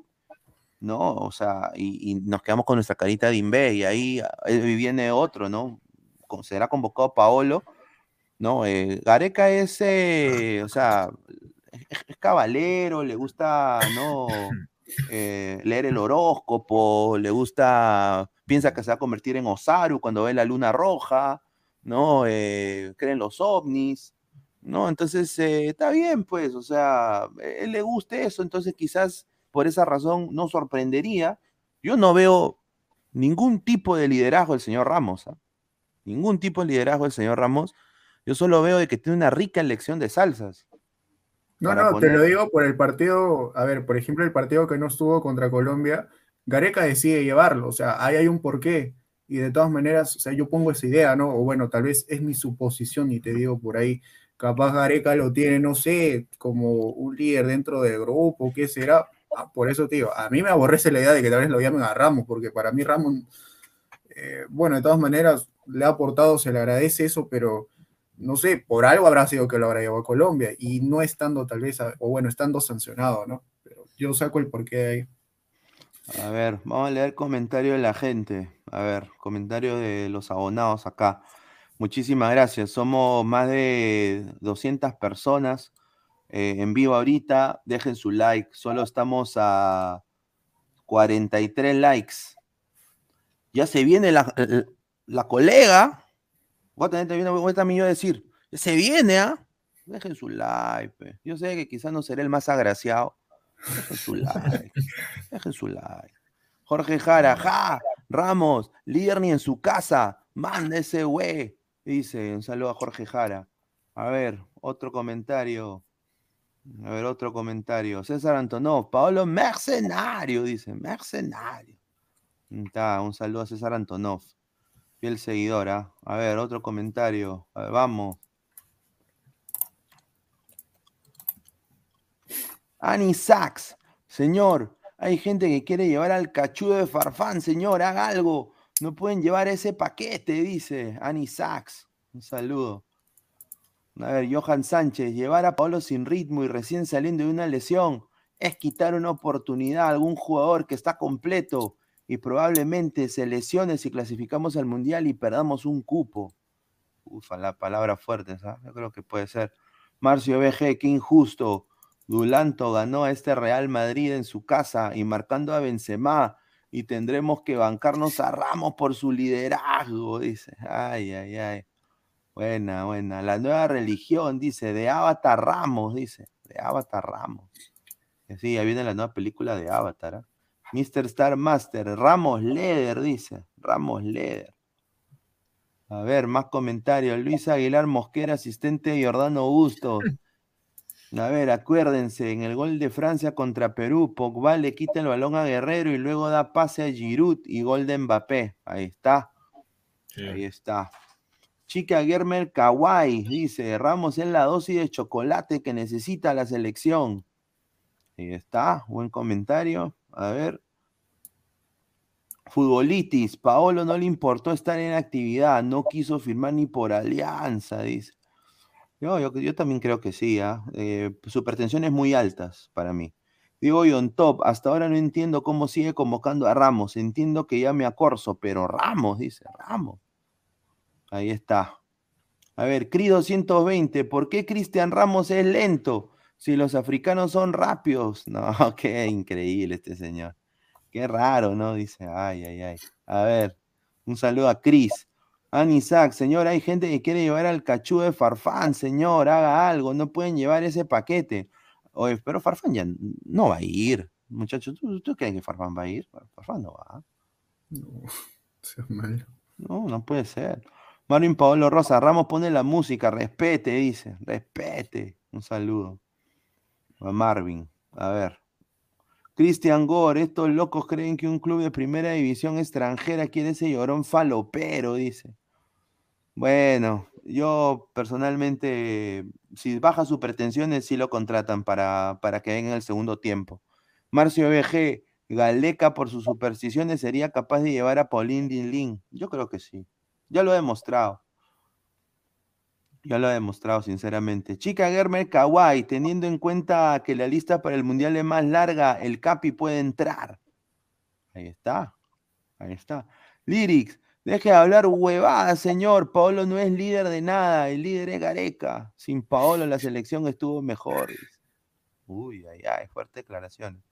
¿no? O sea, y, nos quedamos con nuestra carita de Inve y ahí viene otro, ¿no? Será convocado Paolo, ¿no? Eh, Gareca es, eh, o sea, es, le gusta, ¿no? Eh, leer el horóscopo, le gusta, piensa que se va a convertir en Osaru cuando ve la luna roja, ¿no? Eh, creen los ovnis, ¿no? Entonces, eh, está bien, pues, o sea, él le guste eso, entonces quizás por esa razón no sorprendería. Yo no veo ningún tipo de liderazgo del señor Ramos, ¿ah? Ningún tipo de liderazgo del señor Ramos. Yo solo veo de que tiene una rica elección de salsas. No, no, te lo digo por el partido, a ver, por ejemplo, el partido que no estuvo contra Colombia, Gareca decide llevarlo, o sea, ahí hay un porqué. Y de todas maneras, o sea, yo pongo esa idea, ¿no? O bueno, tal vez es mi suposición y te digo por ahí, capaz Gareca lo tiene, no sé, como un líder dentro del grupo, ¿qué será? Ah, por eso, tío, a mí me aborrece la idea de que tal vez lo llamen a Ramos, porque para mí Ramos, eh, bueno, de todas maneras, le ha aportado, se le agradece eso, pero no sé, por algo habrá sido que lo habrá llevado a Colombia y no estando tal vez, o bueno, estando sancionado, ¿no? Pero yo saco el porqué de ahí. A ver, vamos a leer comentario de la gente. A ver, comentario de los abonados acá. Muchísimas gracias. Somos más de 200 personas eh, en vivo ahorita. Dejen su like. Solo estamos a 43 likes. Ya se viene la, la colega Voy a tener también, a decir, se viene, ¿ah? Dejen su like. Yo sé que quizás no seré el más agraciado. Dejen su like. Dejen su like. Jorge Jara, ja, Ramos, líder ni en su casa. Manda ese güey. Dice, un saludo a Jorge Jara. A ver, otro comentario. A ver, otro comentario. César Antonov, Paolo Mercenario, dice, Mercenario. Un saludo a César Antonov. Fiel seguidora. A ver, otro comentario. vamos. Ani Sachs. Señor, hay gente que quiere llevar al cachudo de Farfán, señor, haga algo. No pueden llevar ese paquete, dice Ani Sachs. Un saludo. A ver, Johan Sánchez, llevar a Pablo sin ritmo y recién saliendo de una lesión es quitar una oportunidad a algún jugador que está completo y probablemente se lesione si clasificamos al Mundial y perdamos un cupo. Ufa, la palabra fuerte, ¿sabes? Yo creo que puede ser. Marcio BG, qué injusto. Dulanto ganó a este Real Madrid en su casa y marcando a Benzema y tendremos que bancarnos a Ramos por su liderazgo, dice. Ay, ay, ay. Buena, buena. La nueva religión, dice, de Avatar Ramos, dice. De Avatar Ramos. Sí, ya viene la nueva película de Avatar. ¿ah? Mr. Star Master, Ramos Leder, dice. Ramos Leder. A ver, más comentarios. Luis Aguilar Mosquera, asistente de Jordano Augusto. A ver, acuérdense, en el gol de Francia contra Perú, Pogba le quita el balón a Guerrero y luego da pase a Giroud y gol de Mbappé. Ahí está. Ahí está. Chica Germer Kawai dice, Ramos es la dosis de chocolate que necesita la selección. Ahí está, buen comentario. A ver. Futbolitis, Paolo no le importó estar en actividad, no quiso firmar ni por alianza, dice. Yo, yo, también creo que sí, ¿ah? eh, supertensiones muy altas para mí. Digo on top, hasta ahora no entiendo cómo sigue convocando a Ramos. Entiendo que llame a Corso, pero Ramos, dice, Ramos. Ahí está. A ver, CRI 220, ¿por qué Cristian Ramos es lento? Si los africanos son rápidos. No, qué increíble este señor. Qué raro, ¿no? Dice, ay, ay, ay. A ver, un saludo a Cris. Anisac, señor, hay gente que quiere llevar al cachú de Farfán, señor, haga algo, no pueden llevar ese paquete. Oye, pero Farfán ya no va a ir. Muchachos, ¿tú, tú crees que Farfán va a ir? Farfán no va. No, sea malo. No, no puede ser. Marvin Paolo Rosa, Ramos pone la música, respete, dice, respete. Un saludo. A Marvin, a ver. Cristian Gore, estos locos creen que un club de primera división extranjera quiere ese llorón falopero, dice. Bueno, yo personalmente, si baja sus pretensiones, sí lo contratan para, para que venga en el segundo tiempo. Marcio BG, Galeca por sus supersticiones sería capaz de llevar a Paulín Lin Yo creo que sí. Ya lo he demostrado. Ya lo ha demostrado, sinceramente. Chica Germer Kawai, teniendo en cuenta que la lista para el Mundial es más larga, el Capi puede entrar. Ahí está. Ahí está. Lyrics, deje de hablar huevada, señor. Paolo no es líder de nada, el líder es Gareca. Sin Paolo la selección estuvo mejor. Uy, ay, ay, fuerte declaración.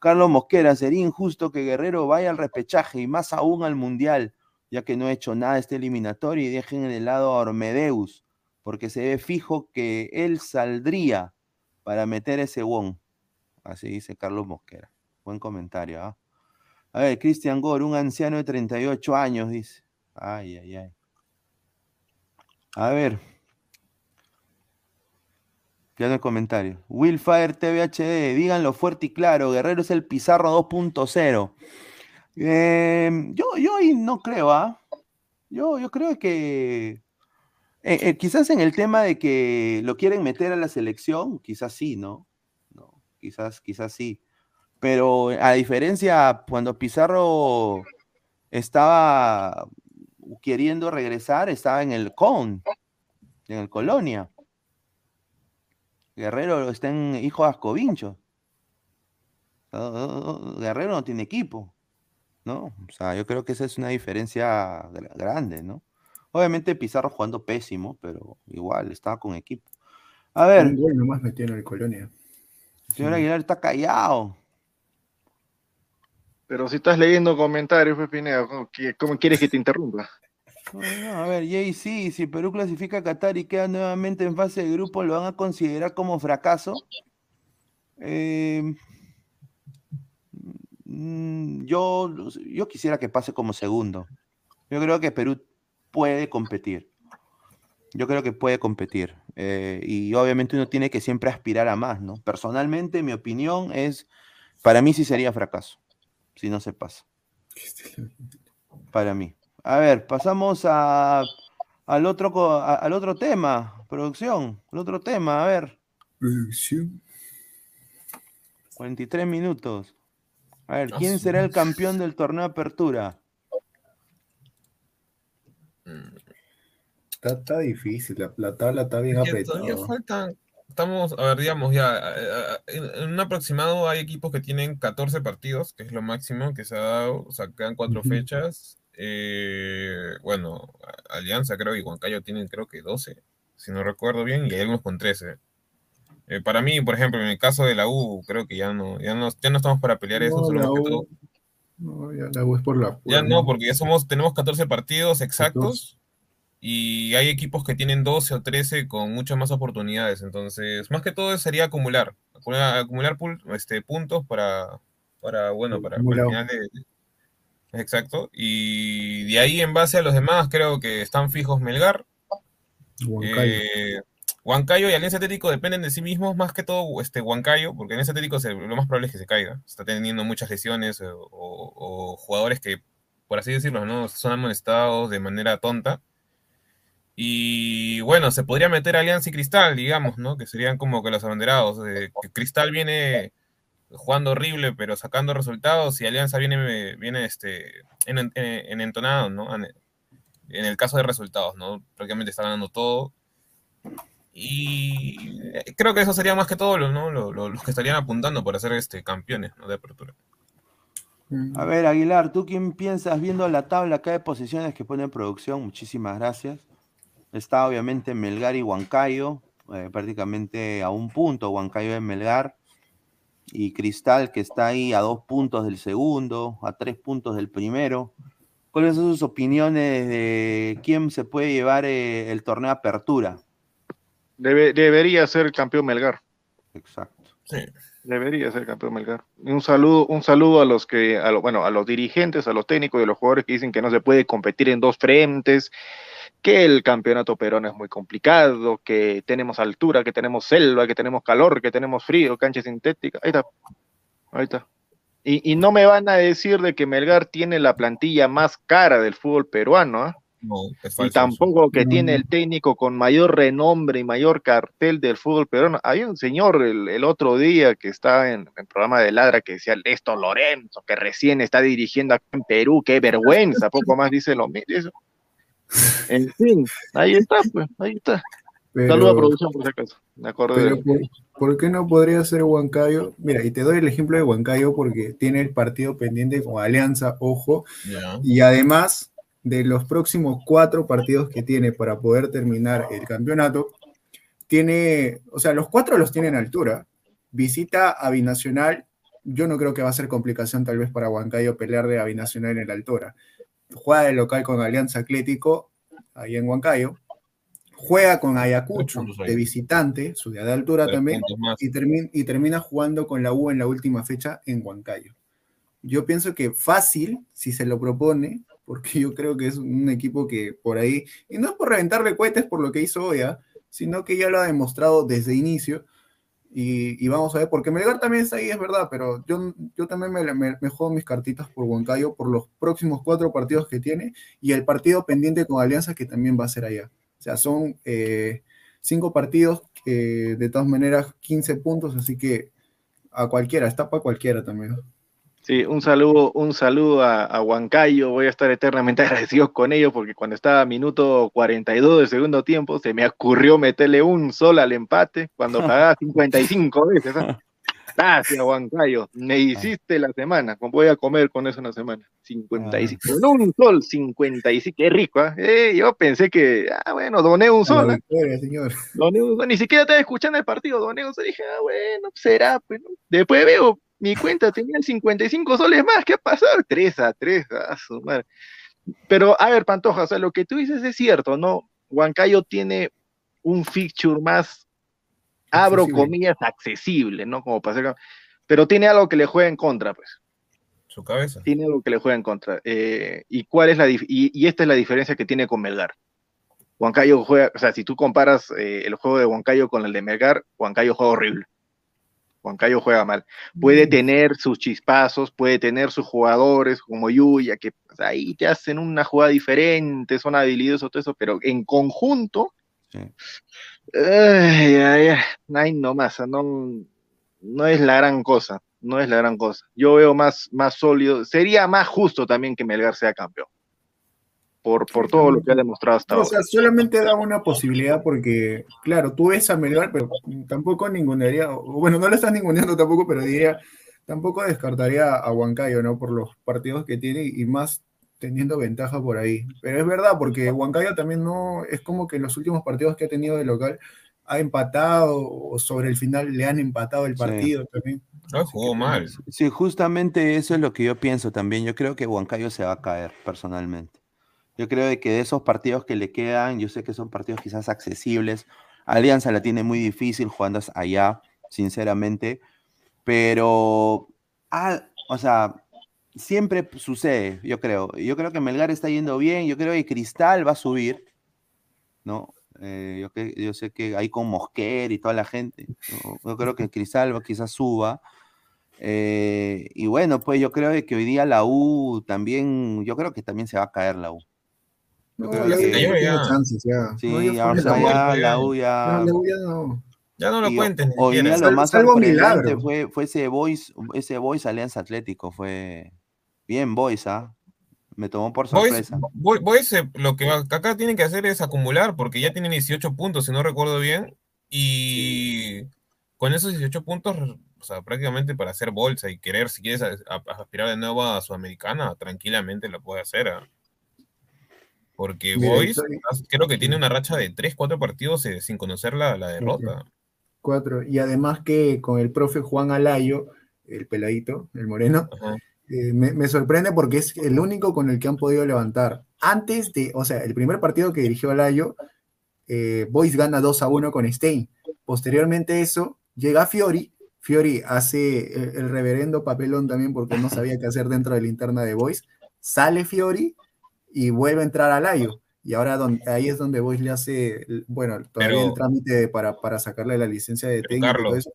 Carlos Mosquera, sería injusto que Guerrero vaya al repechaje y más aún al Mundial, ya que no ha hecho nada este eliminatorio y dejen de lado a Ormedeus porque se ve fijo que él saldría para meter ese won. Así dice Carlos Mosquera. Buen comentario, ¿ah? A ver, Cristian Gore, un anciano de 38 años, dice. Ay, ay, ay. A ver. Ya no hay comentario. Willfire TVHD, díganlo fuerte y claro, Guerrero es el Pizarro 2.0. Em, yo, yo no creo, ¿ah? Yo, yo creo que eh, eh, quizás en el tema de que lo quieren meter a la selección, quizás sí, ¿no? no quizás, quizás sí. Pero a diferencia, cuando Pizarro estaba queriendo regresar, estaba en el CON, en el Colonia. Guerrero está en Hijo de Ascovincho. Guerrero no tiene equipo, ¿no? O sea, yo creo que esa es una diferencia grande, ¿no? Obviamente Pizarro jugando pésimo, pero igual estaba con equipo. A ver. Un gol nomás metió en el Colonia. Señor Aguilar está callado. Pero si estás leyendo comentarios, Pepineo, ¿cómo, quieres que te interrumpa? a ver, Jay, sí, si Perú clasifica a Qatar y queda nuevamente en fase de grupo, ¿lo van a considerar como fracaso? Eh, mm, yo, yo quisiera que pase como segundo. Yo creo que Perú puede competir. Yo creo que puede competir. Eh, y obviamente uno tiene que siempre aspirar a más, ¿no? Personalmente, mi opinión es, para mí sí sería fracaso, si no se pasa. Para mí. A ver, pasamos a, al, otro, al otro tema, producción, el otro tema, a ver. Producción. 43 minutos. A ver, ¿quién será el campeón del torneo de apertura? Está, difícil, la, tabla está bien apretada. estamos, a ver, digamos, ya, eh, eh, en, un aproximado hay equipos que tienen 14 partidos, que es lo máximo que se ha dado, o sea, quedan cuatro fechas. Eh, bueno, Alianza creo y Huancayo tienen creo que 12, si no recuerdo bien, y hay algunos con 13. para mí, por ejemplo, en el caso de la U, creo que ya no, ya no, ya no estamos para pelear eso, solo que todo no, ya la U es por la Ya no, porque ya somos, tenemos 14 partidos exactos. y hay equipos que tienen 12 o 13 con muchas más oportunidades. Entonces, más que todo sería acumular, acumular, este, puntos para, para, bueno, para, el final de, Exacto. Y de ahí en base a los demás creo que están fijos Melgar. Eh, Huancayo y Alianza Atlético dependen de sí mismos, más que todo este Huancayo, porque Alianza Atlético lo más probable es que se caiga. Está teniendo muchas lesiones o, o jugadores que, por así decirlo, ¿no? son amonestados de manera tonta. Y bueno, se podría meter Alianza y Cristal, digamos, ¿no? Que serían como que los abanderados. que Cristal viene jugando horrible, pero sacando resultados, y Alianza viene, viene este, en, entonado, ¿no? En, el caso de resultados, ¿no? Prácticamente está ganando todo. Y creo que eso sería más que todo ¿no? los que estarían apuntando por ser este, campeones ¿no? de apertura. A ver, Aguilar, ¿tú quién piensas viendo la tabla acá de posiciones que pone en producción? Muchísimas gracias. Está obviamente Melgar y Huancayo, eh, prácticamente a un punto Huancayo de Melgar. Y Cristal, que está ahí a dos puntos del segundo, a tres puntos del primero. ¿Cuáles son sus opiniones de quién se puede llevar eh, el torneo Apertura? Debería ser campeón Melgar. Exacto. Sí. Debería ser campeón Melgar. un saludo, un saludo a los que, a bueno, a los dirigentes, a los técnicos y a los jugadores que dicen que no se puede competir en dos frentes, que el campeonato peruano es muy complicado, que tenemos altura, que tenemos selva, que tenemos calor, que tenemos frío, cancha sintética. Ahí está. Ahí está. Y, no me van a decir de que Melgar tiene la plantilla más cara del fútbol peruano, ¿ah? No, y tampoco que tiene el técnico con mayor renombre y mayor cartel del fútbol peruano. Hay un señor el, otro día que está en el programa de Ladra que decía Esto Lorenzo, que recién está dirigiendo acá en Perú, qué vergüenza, poco más dice lo mismo. En fin, ahí está, pues, ahí está. Saludos a producción por si acaso. Me pero por, qué no podría ser Huancayo? Mira, y te doy el ejemplo de Huancayo porque tiene el partido pendiente con Alianza, ojo, y además de los próximos cuatro partidos que tiene para poder terminar el campeonato, tiene, o sea, los cuatro los tiene en altura. Visita a Binacional, yo no creo que va a ser complicación tal vez para Huancayo pelear de a Binacional en la altura. Juega de local con Alianza Atlético, ahí en Huancayo, juega con Ayacucho de visitante, su día de altura también, y, y termina jugando con la U en la última fecha en Huancayo. Yo pienso que fácil, si se lo propone, porque yo creo que es un equipo que por ahí, y no es por reventarle cohetes por lo que hizo hoy, ¿ah? sino que ya lo ha demostrado desde inicio, y, vamos a ver, porque Melgar también está ahí, es verdad, pero yo, yo también me, me, juego mis cartitas por Huancayo por los próximos cuatro partidos que tiene y el partido pendiente con Alianza que también va a ser allá. O sea, son eh, cinco partidos, que de todas maneras 15 puntos, así que a cualquiera, está para cualquiera también. Sí, un saludo, un saludo a, Huancayo. Voy a estar eternamente agradecido con ellos porque cuando estaba a minuto 42 del segundo tiempo se me ocurrió meterle un sol al empate cuando pagaba 55 veces. ¿ah? Gracias, Huancayo. Me hiciste la semana. Voy a comer con eso una semana. 55. Ah. Con un sol, 55. Qué rico. ¿ah? ¿eh? yo pensé que, ah, bueno, doné un sol. Doné un sol. Ni siquiera estaba escuchando el partido. Doné un sol. Dije, ah, bueno, será. Pues, Después veo mi cuenta tenía 55 soles más, ¿qué ha pasado? 3 a 3, a su madre. Pero, a ver, Pantoja, o sea, lo que tú dices es cierto, ¿no? Huancayo tiene un feature más, abro comillas, accesible, ¿no? Como para Pero tiene algo que le juega en contra, pues. Su cabeza. Tiene algo que le juega en contra. Eh, ¿Y cuál es la y, esta es la diferencia que tiene con Melgar. Huancayo juega, o sea, si tú comparas eh, el juego de Huancayo con el de Melgar, Huancayo juega horrible. Huancayo juega mal. Puede mm. tener sus chispazos, puede tener sus jugadores como Yuya, que ahí te hacen una jugada diferente, son habilidosos, todo eso, pero en conjunto, ay, ay, ay, no más, no, no es la gran cosa, no es la gran cosa. Yo veo más, más sólido, sería más justo también que Melgar sea campeón por, por todo lo que ha demostrado hasta ahora. O sea, solamente da una posibilidad porque, claro, tú ves a Melgar, pero tampoco ningunearía, bueno, no lo estás ninguneando tampoco, pero diría, tampoco descartaría a Huancayo, ¿no? Por los partidos que tiene y más teniendo ventaja por ahí. Pero es verdad, porque Huancayo también no, es como que en los últimos partidos que ha tenido de local ha empatado o sobre el final le han empatado el partido también. No, jugó mal. Sí, justamente eso es lo que yo pienso también. Yo creo que Huancayo se va a caer personalmente. Yo creo de que de esos partidos que le quedan, yo sé que son partidos quizás accesibles. Alianza la tiene muy difícil jugando allá, sinceramente. Pero, ah, o sea, siempre sucede, yo creo. Yo creo que Melgar está yendo bien. Yo creo que Cristal va a subir, ¿no? Eh, yo, sé que ahí con Mosquer y toda la gente. Yo, creo que Cristal quizás suba. Eh, y bueno, pues yo creo que hoy día la U también, yo creo que también se va a caer la U. No, ya, chances. Sí, No, ya la la U. No, la no. Ya no lo ni Hoy día lo más milagro. fue, fue ese Boys, ese Boys Alianza Atlético, fue bien Boys, ¿ah? Me tomó por sorpresa. Boy- Boys, eh, lo que acá tienen que hacer es acumular, porque ya tienen 18 puntos, si no recuerdo bien, y con esos 18 puntos, o sea, prácticamente para hacer bolsa y querer, si quieres a- a- aspirar de nuevo a Sudamericana, tranquilamente lo puede hacer. ¿ah? Porque Mira, Boys estoy- creo que tiene una racha de 3, 4 partidos eh, sin conocer la, la derrota. Cuatro. Y además que con el profe Juan Alayo, el peladito, el moreno, eh, me, me sorprende porque es el único con el que han podido levantar. Antes de, o sea, el primer partido que dirigió Alayo, eh, Boys gana 2 a 1 con Stein. Posteriormente a eso, llega Fiori. Fiori hace el, el reverendo papelón también porque no sabía qué hacer dentro de la interna de Boys. Sale Fiori y vuelve a entrar Alayo. Y ahora don- ahí es donde Boys le hace, bueno, todavía Pero- el trámite para, para sacarle la licencia de técnico. Carlos. eso.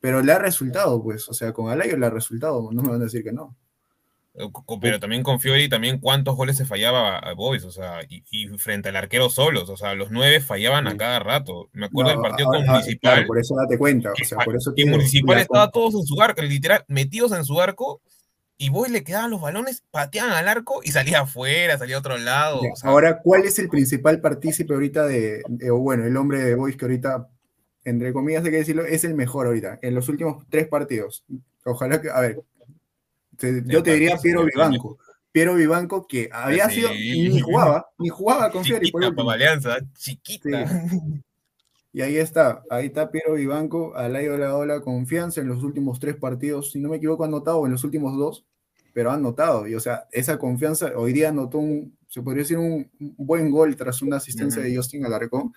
Pero le ha resultado, pues, o sea, con Alayo le ha resultado, no me van a decir que no. Eh, Pero también con Fiori, también cuántos goles se fallaba a Boys, o sea, y, y frente al arquero solos, o sea, los nueve fallaban a cada rato. Me acuerdo No, del partido con Municipal. claro, por eso date cuenta, o sea, por eso Y Municipal estaba todos en su arco, literal, metidos en su arco, y Boys le quedaban los balones, pateaban al arco y salía afuera, salía a otro lado. Ya, o sea, Ahora, ¿cuál es el principal partícipe ahorita de, de- o bueno, el hombre de Boys que ahorita, entre comillas hay que decirlo, es el mejor ahorita, en los últimos tres partidos? Ojalá que, a ver, te- yo te diría Piero Vivanco. Piero Vivanco que había Sí. sido, ni jugaba, ni jugaba con Fiori por chiquita, para Alianza, chiquita. Y ahí está, ahí está Piero Vivanco, al ha dado la confianza en los últimos tres partidos, si no me equivoco, ha anotado en los últimos dos, pero ha anotado. Y o sea, esa confianza, hoy día anotó un, se podría decir, un, buen gol tras una asistencia de Justin Alarcón,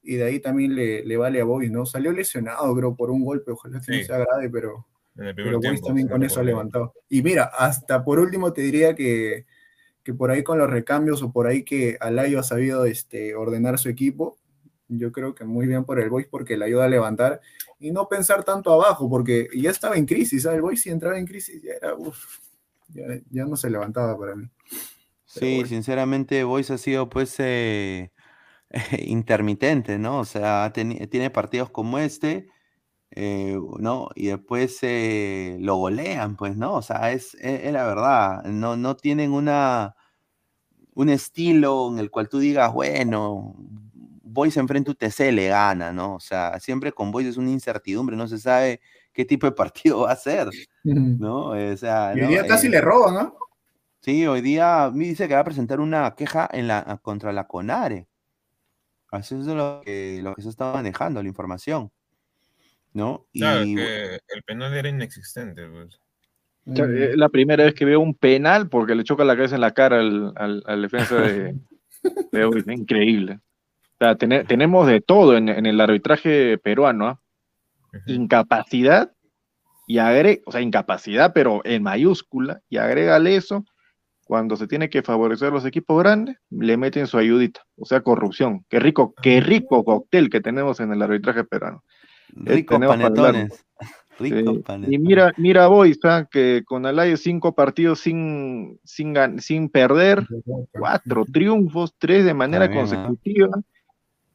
y de ahí también le, le vale a Boys, ¿no? Salió lesionado, creo, por un golpe, ojalá que Sí. no se agrade, pero, pero también con eso ha levantado. Y mira, hasta por último te diría que, que por ahí con los recambios o por ahí que Alayo ha sabido este, ordenar su equipo, yo creo que muy bien por el Boys porque le ayuda a levantar y no pensar tanto abajo, porque ya estaba en crisis, ¿sabes? El Boys si entraba en crisis ya era, uf, ya, ya no se levantaba para mí. Sí, sinceramente, Boys ha sido pues eh, intermitente, ¿no? O sea, tiene partidos como este, eh, ¿no? Y después eh, lo golean, pues, ¿no? O sea, es, es- es la verdad, no, no tienen una, un estilo en el cual tú digas, bueno, Boys enfrenta a UTC, le gana, ¿no? O sea, siempre con Boys es una incertidumbre, no se sabe qué tipo de partido va a ser, ¿no? O sea, Y hoy ¿no? día casi Eh, le roban, ¿no? Sí, hoy día me dice que va a presentar una queja en la, contra la CONARE. Así es lo que, lo que se está manejando, la información. ¿No? Claro, Y que el penal era inexistente. Pues. Sea, Es la primera vez que veo un penal porque le choca la cabeza en la cara al, al, al defensa de, de Boys. Increíble. O sea, tene- tenemos de todo en, en el arbitraje peruano. ¿ah? Incapacidad y agrega, o sea, incapacidad, pero en mayúscula, y agrégale eso, cuando se tiene que favorecer a los equipos grandes, le meten su ayudita, o sea, corrupción. Qué rico, qué rico cóctel que tenemos en el arbitraje peruano. Eh, hablar. panetones. Y mira, mira Boys, ¿ah? que con Alayo cinco partidos sin, sin, sin perder, cuatro triunfos, tres de manera ¿ah?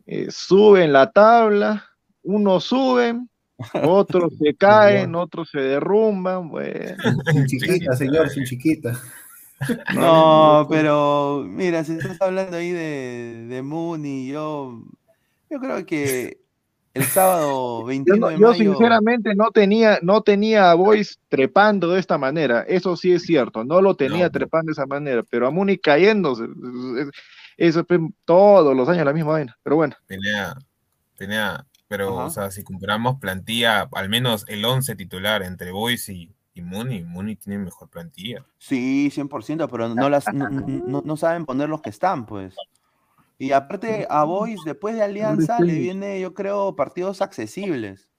Eh, suben la tabla, unos suben, otros se caen, otros se derrumban, bueno. Sin chiquita, señor, sin chiquita. No, pero mira, si estás hablando ahí de, de Mooney, yo, yo creo que el sábado Yo, 21 no- de yo mayo. sinceramente no tenía, no tenía a Boys trepando de esta manera, eso sí es cierto, no lo tenía trepando de esa manera, pero a Muni cayéndose, eso es todos los años la misma vaina, pero bueno. Pineda, Pineda, pero, Ajá. o sea, si compramos plantilla, al menos el 11 titular entre Boys y, y Muni, Muni tiene mejor plantilla. Sí, 100%, pero no, las, no, no- no saben poner los que están, pues. Y aparte, a Boys, después de Alianza, le viene, yo creo, partidos accesibles.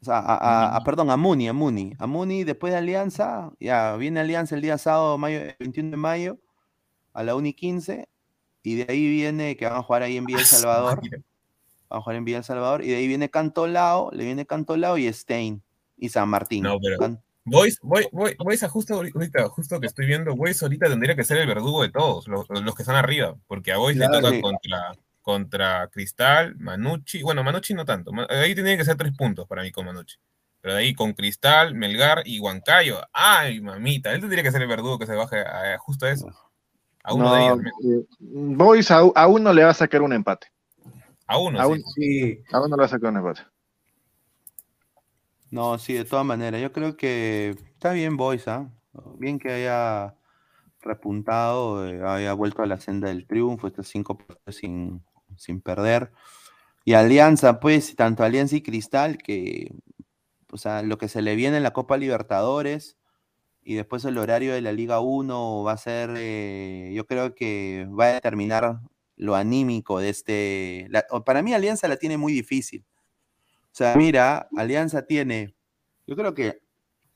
O sea, a, a- a- perdón, a Muni, a Muni. A Muni, después de Alianza, ya viene Alianza el día sábado, mayo, 21 de mayo, a la 1 y 15. Y de ahí viene que van a jugar ahí en Villa El Salvador. Van a jugar en Villa El Salvador. Y de ahí viene Cantolao, le viene Cantolao y Stein. Y San Martín. No, pero Can- Boys, Boys, Boys, Boys, justo ahorita, justo que estoy viendo, Boys ahorita tendría que ser el verdugo de todos, los, los que están arriba, porque a Boys Claro. le toca Sí. contra, contra Cristal, Manucci, bueno, Manucci no tanto, ahí tiene que ser tres puntos para mí con Manucci, pero de ahí con Cristal, Melgar y Huancayo, ay mamita, él tendría que ser el verdugo que se baje a, justo a eso, a uno No, de ellos, eh, Boys a, a uno le va a sacar un empate. a uno, A, sí. a uno le va a sacar un empate. No, sí, de todas maneras. Yo creo que está bien Boys, ¿ah? Bien que haya repuntado, eh, haya vuelto a la senda del triunfo, estos cinco partidos sin, sin perder. Y Alianza, pues, tanto Alianza y Cristal, que, o sea, lo que se le viene en la Copa Libertadores y después el horario de la Liga 1 va a ser, eh, yo creo que va a determinar lo anímico de este. la- para mí, Alianza la tiene muy difícil. O sea, mira, Alianza tiene, yo creo que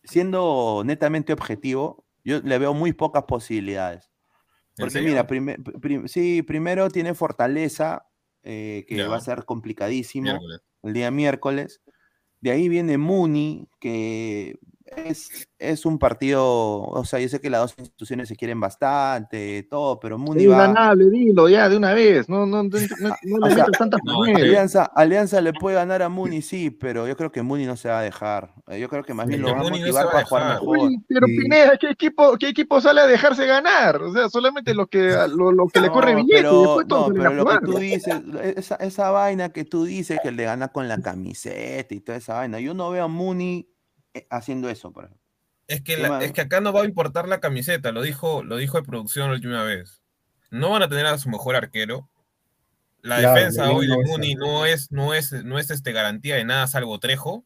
siendo netamente objetivo, yo le veo muy pocas posibilidades. ¿En Porque mira, prim- sí, primero tiene Fortaleza, eh, que Ya. va a ser complicadísimo Miércoles. el día miércoles. De ahí viene Muni, que es, es un partido, o sea, yo sé que las dos instituciones se quieren bastante, todo, pero Muni Es va... ganable, dilo ya de una vez. No, no, no, no, le metas tantas. Alianza, Alianza le puede ganar a Muni, sí, pero yo creo que Muni no se va a dejar. Eh, Yo creo que más bien lo que va a motivar para jugar mejor. Uy, pero Sí. Pineda, ¿qué equipo, ¿qué equipo sale a dejarse ganar? O sea, solamente lo que, lo, lo que le corre billete y pero, después todos pero lo que tú dices, esa, esa vaina que tú dices que le gana con la camiseta y toda esa vaina, yo no veo a Muni haciendo eso, por ejemplo. Es que, ¿Qué la- es que acá no va a importar la camiseta, lo dijo, lo dijo de producción la última vez. No van a tener a su mejor arquero. La Claro, defensa de hoy de Muni no es, no es, no es este, garantía de nada salvo Trejo.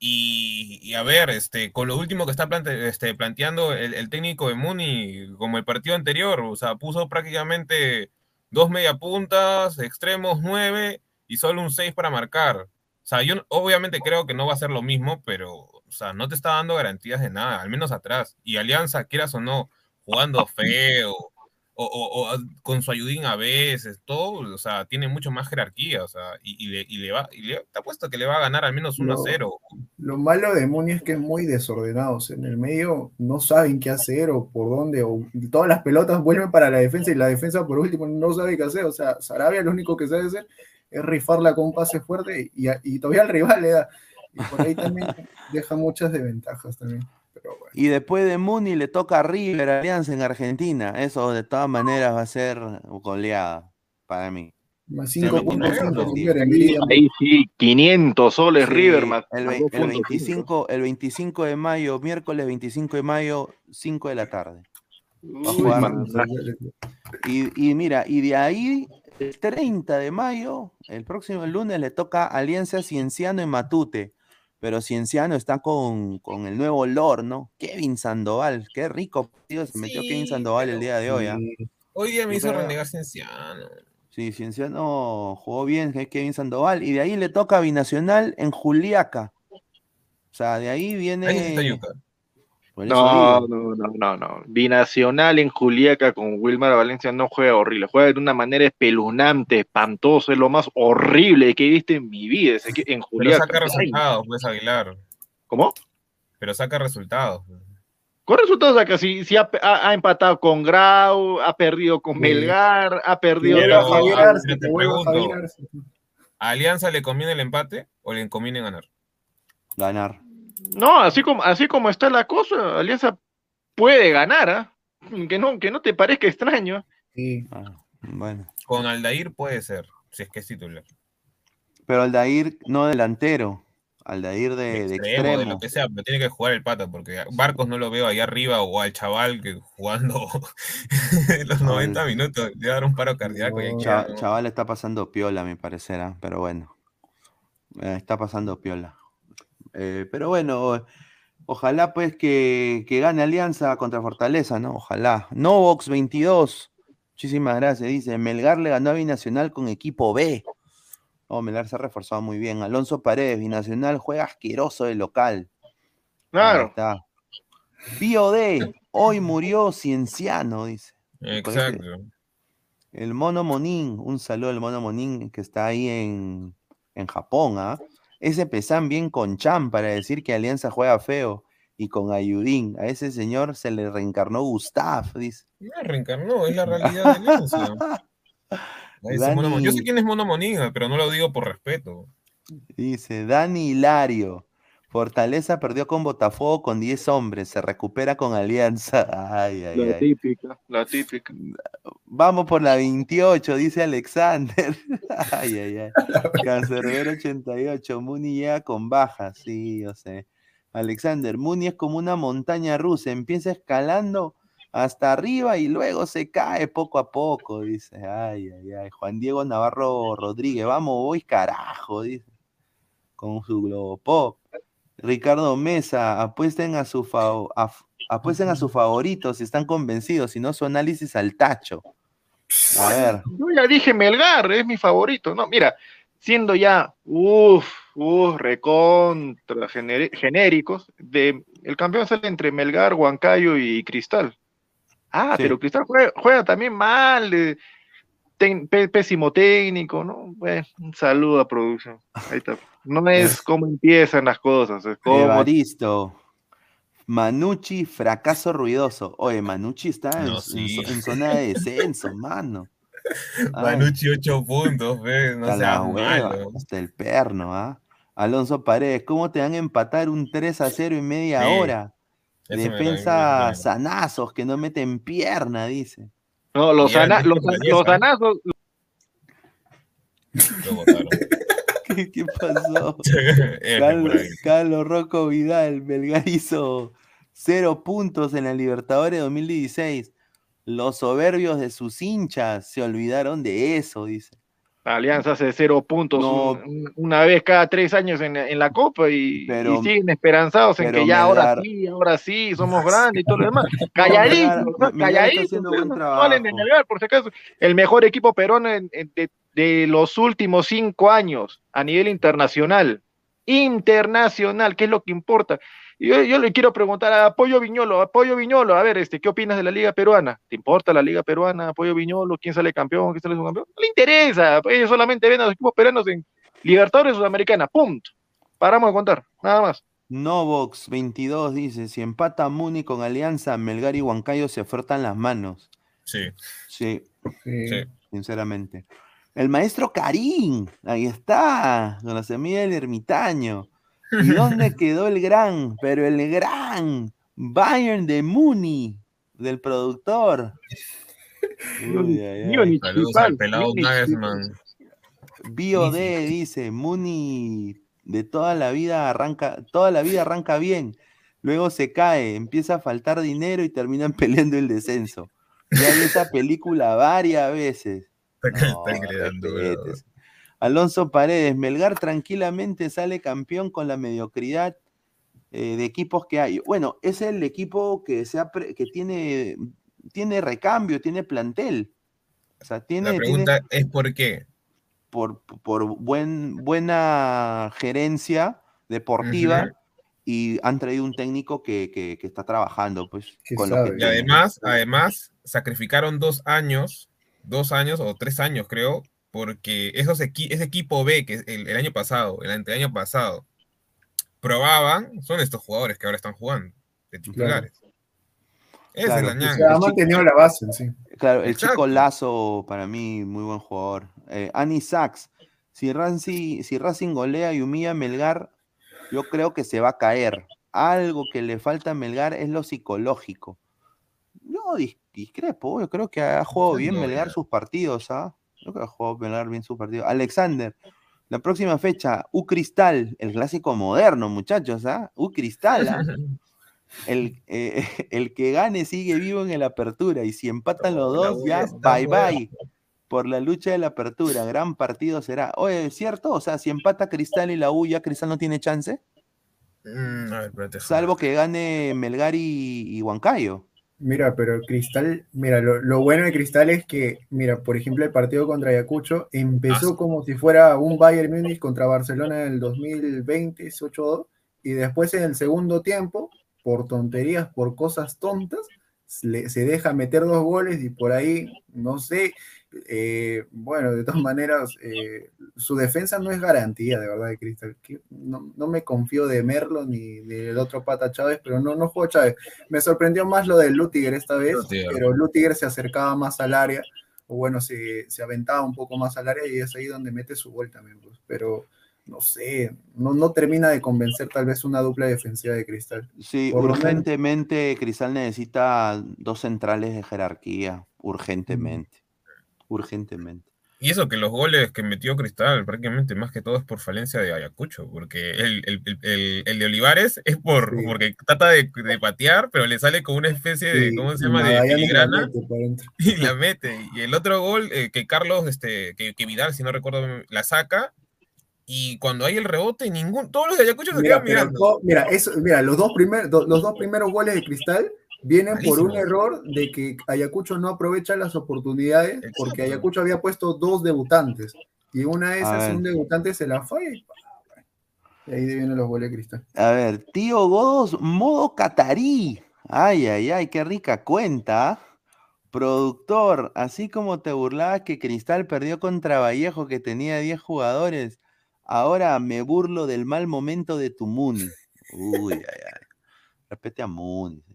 Y, y a ver, este, con lo último que está plante- este, planteando el, el técnico de Muni, como el partido anterior, o sea, puso prácticamente dos media puntas, extremos nueve y solo un seis para marcar. O sea, yo obviamente creo que no va a ser lo mismo, pero, o sea, no te está dando garantías de nada, al menos atrás. Y Alianza, quieras o no, jugando feo, o, o- o con su ayudín a veces, todo, o sea, tiene mucho más jerarquía, o sea, y, y le, y le va, y le, te apuesto que le va a ganar al menos 1 a No. 0. Lo malo de Muni es que es muy desordenado. o sea, en el medio no saben qué hacer o por dónde. O todas las pelotas vuelven para la defensa y la defensa, por último, no sabe qué hacer. O sea, Sarabia lo único que sabe hacer es rifarla con un pase fuerte y, y todavía al rival le da. Y por ahí también deja muchas desventajas también. Pero bueno. Y después de Muni le toca a River Alianza en Argentina. Eso de todas maneras va a ser goleada para mí. Más Se me 5.5 tiene- River en Meridian. Ahí sí, 500 soles Sí, River más. el, más vei- el 2.5. 25, el 25 de mayo, miércoles 25 de mayo, 5 de la tarde. Va a jugar. Y, y mira, y de ahí, el 30 de mayo, el próximo lunes, le toca Alianza Cienciano en Matute. Pero Cienciano está con, con el nuevo Lord, ¿no? Kevin Sandoval. Qué rico partido se metió Sí, Kevin Sandoval el día de hoy. Sí. Hoy día me hizo creo- renegar Cienciano. Sí, Cienciano jugó bien, que Kevin Sandoval. Y de ahí le toca a Binacional en Juliaca. O sea, de ahí viene. Ahí está Yuca. No, no, no, no, no. Binacional en Juliaca con Wilmar Valencia no juega horrible, juega de una manera espeluznante, espantoso, es lo más horrible que he visto en mi vida en Pero saca resultados, pues Aguilar. ¿Cómo? Pero saca resultados. Con resultados acá, si, si ha, ha- ha empatado con Grau, ha perdido con Sí. Melgar, ha perdido Pero, con... Javier Arce, te pregunto. ¿A Alianza le conviene el empate o le conviene ganar? Ganar. No, así como, así como está la cosa, Alianza puede ganar, ¿ah? Que no, que no te parezca extraño. Sí. Ah, bueno. Con Aldair puede ser, si es que es titular. Pero Aldair no delantero. Aldair de, de extremo, de extremo. lo que sea, pero tiene que jugar el pata, porque Barcos no lo veo ahí arriba o al chaval que jugando los 90 minutos le va a dar un paro cardíaco. y ahí Cha- ¿no? chaval está pasando piola, a mi parecer, ¿ah? pero bueno. Eh, está pasando piola. Eh, pero bueno, Ojalá pues que, que gane Alianza contra Fortaleza, ¿no? Ojalá. Novox 22. Muchísimas gracias. Dice, Melgar le ganó a Binacional con equipo B. No, Melgar se ha reforzado muy bien. Alonso Paredes, Binacional juega asqueroso de local. Claro. Ahí está. BioD, hoy murió Cienciano, dice. Exacto. El Mono Monín, un saludo al Mono Monín que está ahí en, en Japón, ¿ah? Ese pesan bien con Chan para decir que Alianza juega feo y con Ayudín. A ese señor se le reencarnó Gustav, dice. No, reencarnó, es la realidad de Alianza. Yo sé quién es Mono Monín, pero no lo digo por respeto. Dice Dani Hilario. Fortaleza perdió con Botafogo con 10 hombres, se recupera con Alianza. Ay, ay, La ay. típica, la típica. Vamos por la 28, dice Alexander. Ay, ay, ay. Cancerbero 88. Muni llega con baja. Sí, yo sé. Alexander, Muni es como una montaña rusa. Empieza escalando hasta arriba y luego se cae poco a poco. Dice. Ay, ay, ay. Juan Diego Navarro Rodríguez. Vamos, voy carajo. Dice. Con su globo pop. Ricardo Mesa, apuesten a su a- apuesten a sus favoritos si están convencidos, si no su análisis al tacho. A ver. Yo ya dije Melgar, es mi favorito. No, mira, siendo ya, uff, uff, recontra genéricos, de, el campeón sale entre Melgar, Huancayo y Cristal. Ah, Sí. pero Cristal juega, juega también mal, eh, pésimo técnico, ¿no? Bueno, un saludo a producción. Ahí está. No es cómo empiezan las cosas, es cómo Evaristo. Manucci, fracaso ruidoso. Oye, Manucci está en, No, sí. zona de descenso, mano. Ay, Manucci 8 puntos. No está la seas hueva, malo. hasta el perno, ¿ah? Alonso Paredes, ¿cómo te van a empatar un 3 a 0 en media Sí. hora? Eso me- Defensa me- sanazos que no meten pierna, dice. No, los, ana- los, los botaron. ¿Qué, qué pasó? Carlos. Carlos Rocco Vidal, Melgar hizo cero puntos en la Libertadores 2016. Los soberbios de sus hinchas se olvidaron de eso, dice. Alianza hace cero puntos No. un- un- una vez cada tres años en, en la Copa y, Pero- y siguen esperanzados en que ya ahora sí, ahora sí, somos grandes y todo lo demás. Calladitos, Melgar- ¿no? Hablen de por si acaso. El mejor equipo peruano en- en- de, de los últimos cinco años a nivel internacional. Internacional, que es lo que importa. Y Yo, yo le quiero preguntar a Apoyo Viñolo, Apoyo Viñolo, a ver, este, ¿qué opinas de la Liga Peruana? ¿Te importa la Liga Peruana, Apoyo Viñolo? ¿Quién sale campeón? ¿Quién sale subcampeón? No le interesa, pues, ellos solamente ven a los equipos peruanos en Libertadores Sudamericana, punto. Paramos de contar, nada más. Novox 22 dice, si empata Muni con Alianza, Melgar y Huancayo se frotan las manos. Sí. Sí, Sí. Sí. sinceramente. El maestro Karim, ahí está, con la semilla del ermitaño. ¿Y dónde quedó el gran, pero el gran Bayern de Muni, del productor? Uy, ay, ay. Múnich, Saludos al pelado Nagelsmann. BioD dice, Muni de toda la vida arranca, toda la vida arranca bien, luego se cae, empieza a faltar dinero y terminan peleando el descenso. Ya vi esa película varias veces. Está, No, Alonso Paredes, Melgar tranquilamente sale campeón con la mediocridad eh, de equipos que hay. Bueno, es el equipo que, se ha pre- que tiene, tiene recambio, tiene plantel. O sea, tiene, La tiene- pregunta es ¿por qué? por, por buen, buena gerencia deportiva y han traído un técnico que, que- que está trabajando pues con lo que Y además, además, sacrificaron dos años, dos años o tres años, creo, porque esos equi- ese equipo B, que es el, el año pasado, el anteaño pasado, probaban, son estos jugadores que ahora están jugando, de titulares. Esa Claro. es la O ñanga. sea, ha mantenido la base, sí. Claro, el Exacto. chico Lazo, para mí, muy buen jugador. Eh, Ani Sachs, si Racing, si Racing golea y humilla a Melgar, yo creo que se va a caer. Algo que le falta a Melgar es lo psicológico. Yo dis- discrepo, yo creo que ha jugado bien Melgar sus partidos, ¿ah? Creo que ha jugado Melgar bien sus partidos. Alexander, la próxima fecha, U Cristal, el clásico moderno, muchachos, ¿ah? U Cristal, ¿ah? El, eh, el que gane sigue vivo en el apertura y si empatan los dos, ya bye bye por la lucha de la apertura. Gran partido será. Oye, ¿es cierto? O sea, si empata Cristal y la U, ya Cristal no tiene chance. Mm, a ver, espérate. Salvo que gane Melgar y, y Huancayo. Mira, pero el Cristal, mira, lo, lo bueno de Cristal es que, mira, por ejemplo, el partido contra Ayacucho empezó como si fuera un Bayern Múnich contra Barcelona en el 2020, 8-2, y después en el segundo tiempo, por tonterías, por cosas tontas, le- se deja meter dos goles y por ahí, no sé, eh, bueno, de todas maneras, eh, su defensa no es garantía, de verdad, de Cristal. No, no me confío de Merlo ni del otro pata Chávez, pero no, no juego Chávez. Me sorprendió más lo de Lutiger esta vez, Lutiger. pero Lutiger se acercaba más al área, o bueno, se, se aventaba un poco más al área y es ahí donde mete su gol también, pues. pero no sé, no, no termina de convencer tal vez una dupla defensiva de Cristal. Sí, Por urgentemente Cristal necesita dos centrales de jerarquía. Urgentemente. Urgentemente. Y eso que los goles que metió Cristal, prácticamente más que todo es por falencia de Ayacucho, porque el, el- el- el- de Olivares es por porque trata de, de patear, pero le sale con una especie de, Sí, ¿cómo se llama? De filigrana y la mete. Y el otro gol eh, que Carlos, este, que, que Vidal, si no recuerdo, la saca. Y cuando hay el rebote, ningún, todos los de Ayacucho se Mira, quedan mirando. mira, eso, mira los, dos primer- do- los dos primeros goles de Cristal vienen por un error de que Ayacucho no aprovecha las oportunidades porque Ayacucho había puesto dos debutantes y una de esas un debutante se la fue y, ahí vienen los goles Cristal. A ver, tío Godos, modo catarí. Ay, ay, ay, qué rica cuenta. Productor, así como te burlabas que Cristal perdió contra Vallejo que tenía 10 jugadores, ahora me burlo del mal momento de tu Muni. Uy, ay, ay. Respete a señor.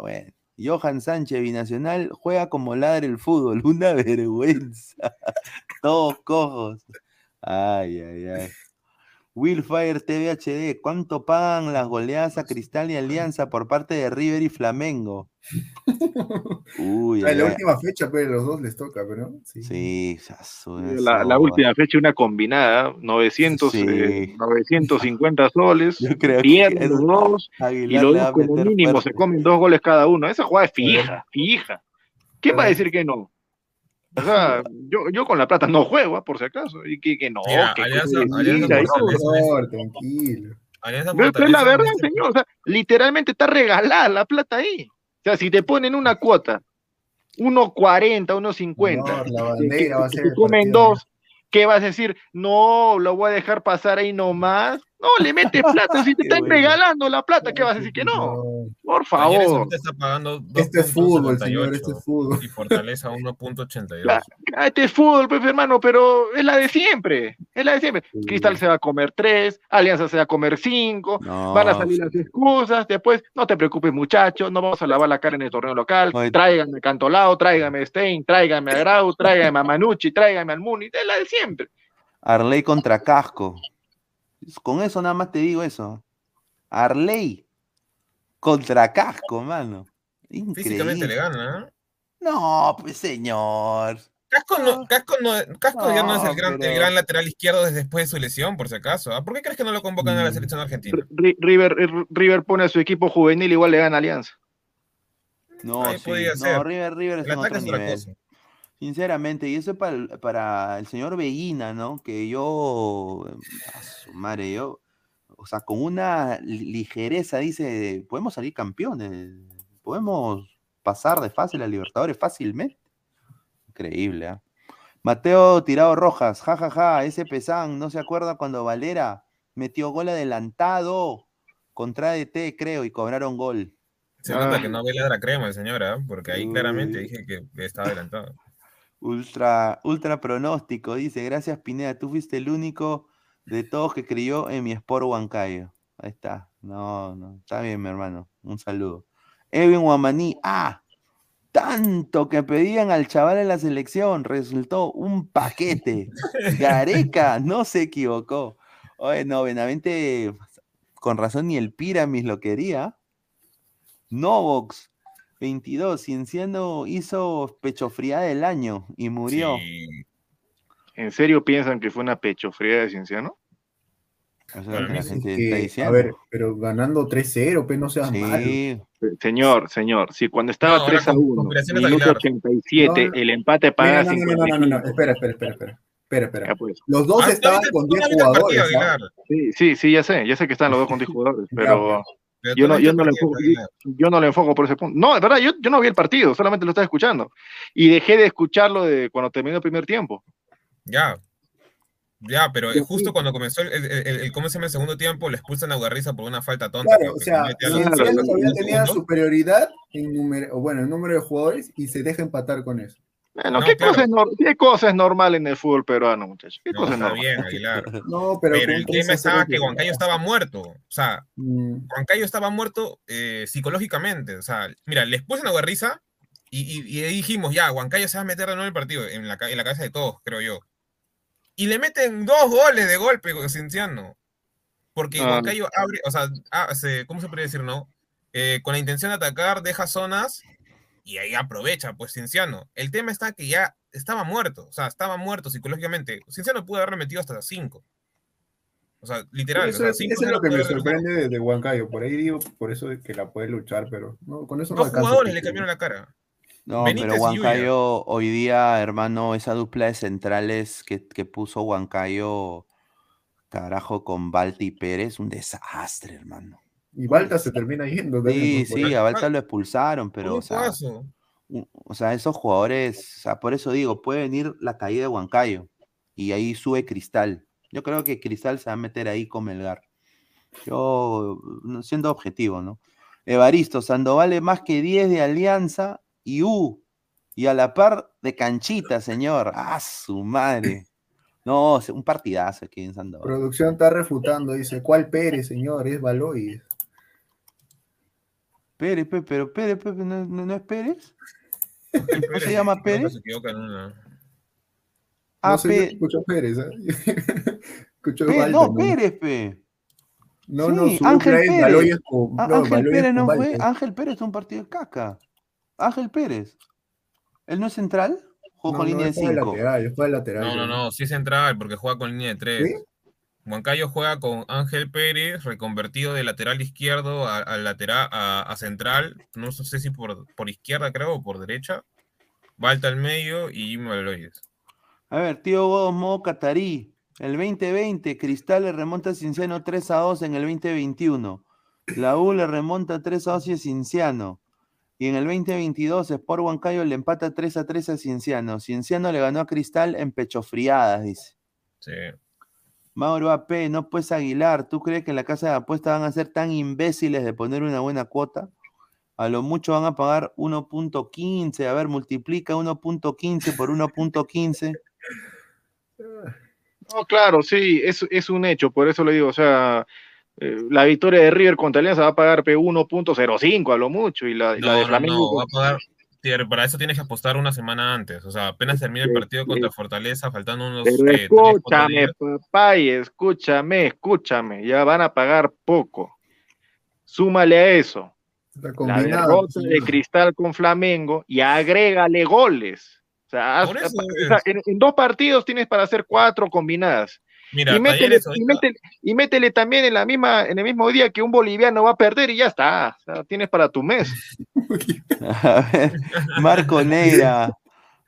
Pero. Johan Sánchez, binacional, juega como ladre el fútbol. Una vergüenza. Todos cojos. Ay, ay, ay. Willfire TV HD, ¿cuánto pagan las goleadas a Cristal y Alianza por parte de River y Flamengo? Uy, Ah, la última fecha, pero los dos les toca, pero sí. Sí, La, la última fecha, una combinada, 900, Sí. eh, 950 soles, Yo creo que pierden los dos, y los dos como mínimo fuerte. se comen dos goles cada uno. Esa jugada es fija, fija. ¿Quién va a decir que no? O sea, yo, yo con la plata no juego, ah, por si acaso. Y que, que no, Mira, que Alianza- que Por, tranquilo. Alianza Pero, pero es la verdad, señor. O sea, literalmente está regalada la plata ahí. O sea, si te ponen una cuota, 1.40, 1.50, Señor, la bandera va a ser comen dos, ¿qué vas a decir? No, lo voy a dejar pasar ahí nomás. No, le metes plata. Si te están bueno. regalando la plata, ¿qué vas a decir que no? Por favor. Está pagando Este es fútbol, 2.78 señor, este es fútbol. y Fortaleza 1.82. Claro, Este es fútbol, pues, hermano, pero es la de siempre. Es la de siempre. Cristal se va a comer tres, Alianza se va a comer cinco, No, van a salir las excusas. Después, no te preocupes, muchachos, no vamos a lavar la cara en el torneo local. Oye. Tráiganme a Cantolao, tráiganme a Stein, tráiganme a Grau, tráiganme a Manucci, tráiganme al Muni. Es la de siempre. Arley contra Casco. Con eso nada más te digo eso. Arley contra Casco, mano. Físicamente le gana. ¿eh? No, pues señor. Casco, no, Casco, no, Casco ya no es el gran, pero- el gran lateral izquierdo desde después de su lesión, por si acaso. ¿ah? ¿Por qué crees que no lo convocan Mm. a la selección argentina? Ri- River, Ri- River pone a su equipo juvenil, igual le gana Alianza. No, Ahí sí. podía No, ser. River, River El es en otro es otra nivel. cosa. Sinceramente, y eso es para el, para el señor Veguina, ¿no? Que yo, a su madre, yo, o sea, con una li- ligereza dice, podemos salir campeones, podemos pasar de fácil a Libertadores fácilmente. Increíble, ¿ah? Mateo Tirado Rojas, jajaja, ese pesán, ¿no se acuerda cuando Valera metió gol adelantado contra DT, creo, y cobraron gol? Se nota que Ah. no ve la crema el señor, ¿ah? porque ahí claramente dije que estaba adelantado. Ultra, ultra pronóstico, dice, gracias Pineda, tú fuiste el único de todos que creyó en mi Sport Huancayo. Ahí está, no, no, está bien mi hermano, un saludo. Edwin Guamaní, ah, tanto que pedían al chaval en la selección, resultó un paquete. Gareca no se equivocó. Oye, no, Benavente, con razón ni el Piramis lo quería. Novox, 22, Cienciano hizo pechofría del año y murió. Sí. ¿En serio piensan que fue una pechofría de Cienciano? Eso es lo que la gente Que, está a ver, pero ganando 3-0, pues no seas malo. sí, Señor, señor, si cuando estestaba No, ahora 3 a con- 1, conspiraciones minuto Aguilar. 87, No, no. el empate paga no, no, no, no, no, no, 55. espera, espera, espera, espera. Espera, espera. Ya, pues. Los dos Ah, estaban con tú no 10 viste el partido, jugadores. ¿ah? Sí, sí, sí, ya sé, ya sé que están los dos con 10 jugadores, pero Pero yo no, yo no le enfoco, yo no le enfoco por ese punto. No, es verdad, yo, yo no vi el partido, solamente lo estaba escuchando. Y dejé de escucharlo de cuando terminó el primer tiempo. Ya. Ya, pero es justo cuando comenzó el, el, el- el- ¿cómo se llama el segundo tiempo? Le expulsan a Ugarriza por una falta tonta. Claro, o sea, todavía tenía superioridad en número, bueno, en número de jugadores y se deja empatar con eso. Bueno, No, ¿qué, claro. cosa es nor- ¿qué cosa es normal en el fútbol peruano, muchachos? ¿Qué No, cosa es está normal? bien, Aguilar. No, pero, el 3 tema a 0 estaba que Huancayo estaba muerto. O sea, Mm, Huancayo estaba muerto eh, psicológicamente. O sea, mira, le expulsan a Guerriza y, y, dijimos, ya, Huancayo se va a meter de nuevo en el partido, en la, en la cabeza de todos, creo yo. Y le meten dos goles de golpe con Cienciano. Porque Ah. Huancayo abre, o sea, ah, se- ¿cómo se podría decir, no? Eh, con la intención de atacar, deja zonas y ahí aprovecha, pues Cienciano. El tema está que ya estaba muerto, o sea, estaba muerto psicológicamente. Cienciano pudo haberle metido hasta cinco. O sea, literal. Eso, o sea, es, cinco eso es no lo que me sorprende de, de Huancayo. Por ahí digo, por eso es que la puede luchar, pero no, con eso no Dos jugadores le cambiaron la cara. No, Benítez pero. Huancayo hoy día, hermano, esa dupla de centrales que, que puso Huancayo, carajo, con Balti y Pérez, un desastre, hermano. Y Balta se termina yendo. Sí, sí, a Balta lo expulsaron, pero, o sea, o sea, esos jugadores, o sea, por eso digo, puede venir la caída de Huancayo y ahí sube Cristal. Yo creo que Cristal se va a meter ahí con Melgar. Yo, siendo objetivo, ¿no? Evaristo, Sandoval es más que 10 de Alianza y U. Y a la par de Canchita, señor. ¡Ah, su madre! No, un partidazo aquí en Sandoval. Producción está refutando, dice, ¿cuál Pérez, señor? Es Baloy. Pérez, Pérez, pero Pérez, Pérez, ¿no, no- no es Pérez? ¿No Pérez, se llama Pérez? Se equivoca en una. Ah, no sé, Pe- escucho Pérez. ¿eh? escucho Pe- Balta, no, Pérez, Pe. No, no, Sí, su Ángel Pérez. Con- no, Ángel Pérez no fue. Ángel Pérez es un partido de caca. Ángel Pérez. ¿Él no es central? Juega No, con no, línea de es para el 5. lateral, es para el lateral. No, no, no, sí es central porque juega con línea de tres. ¿Sí? Huancayo juega con Ángel Pérez, reconvertido de lateral izquierdo a, a lateral a, a central. No sé si por, por izquierda, creo, o por derecha. Balta al medio y Jimmy Baloyes. A ver, tío Godos, modo catarí. El 2020, Cristal le remonta a Cinciano 3 a 2 en el 2021. La U le remonta 3 a 2 a Cinciano. Y en el 2022, Sport Huancayo le empata 3 a 3 a Cienciano. Cienciano le ganó a Cristal en pechofriadas, dice. Sí. Mauro AP, no pues Aguilar, ¿tú crees que en la casa de apuestas van a ser tan imbéciles de poner una buena cuota? A lo mucho van a pagar 1.15, a ver, multiplica 1.15 por 1.15. No, claro, sí, es, es un hecho, por eso le digo, o sea, eh, la victoria de River contra Alianza va a pagar P 1.05 a lo mucho y la, de no, Flamengo. no, va a pagar. Para eso tienes que apostar una semana antes. O sea, apenas termina el partido contra Fortaleza, faltando unos. Pero cuatro escúchame, papá, y escúchame, escúchame, ya van a pagar poco. Súmale a eso la derrota de Cristal con Flamengo y agrégale goles. O sea, haz- eso en dos partidos tienes para hacer cuatro combinadas. Mira, y, métele, y, métele, y métele también en, la misma, en el mismo día que un boliviano va a perder y ya está. O sea, tienes para tu mes. A ver, Marco Neira.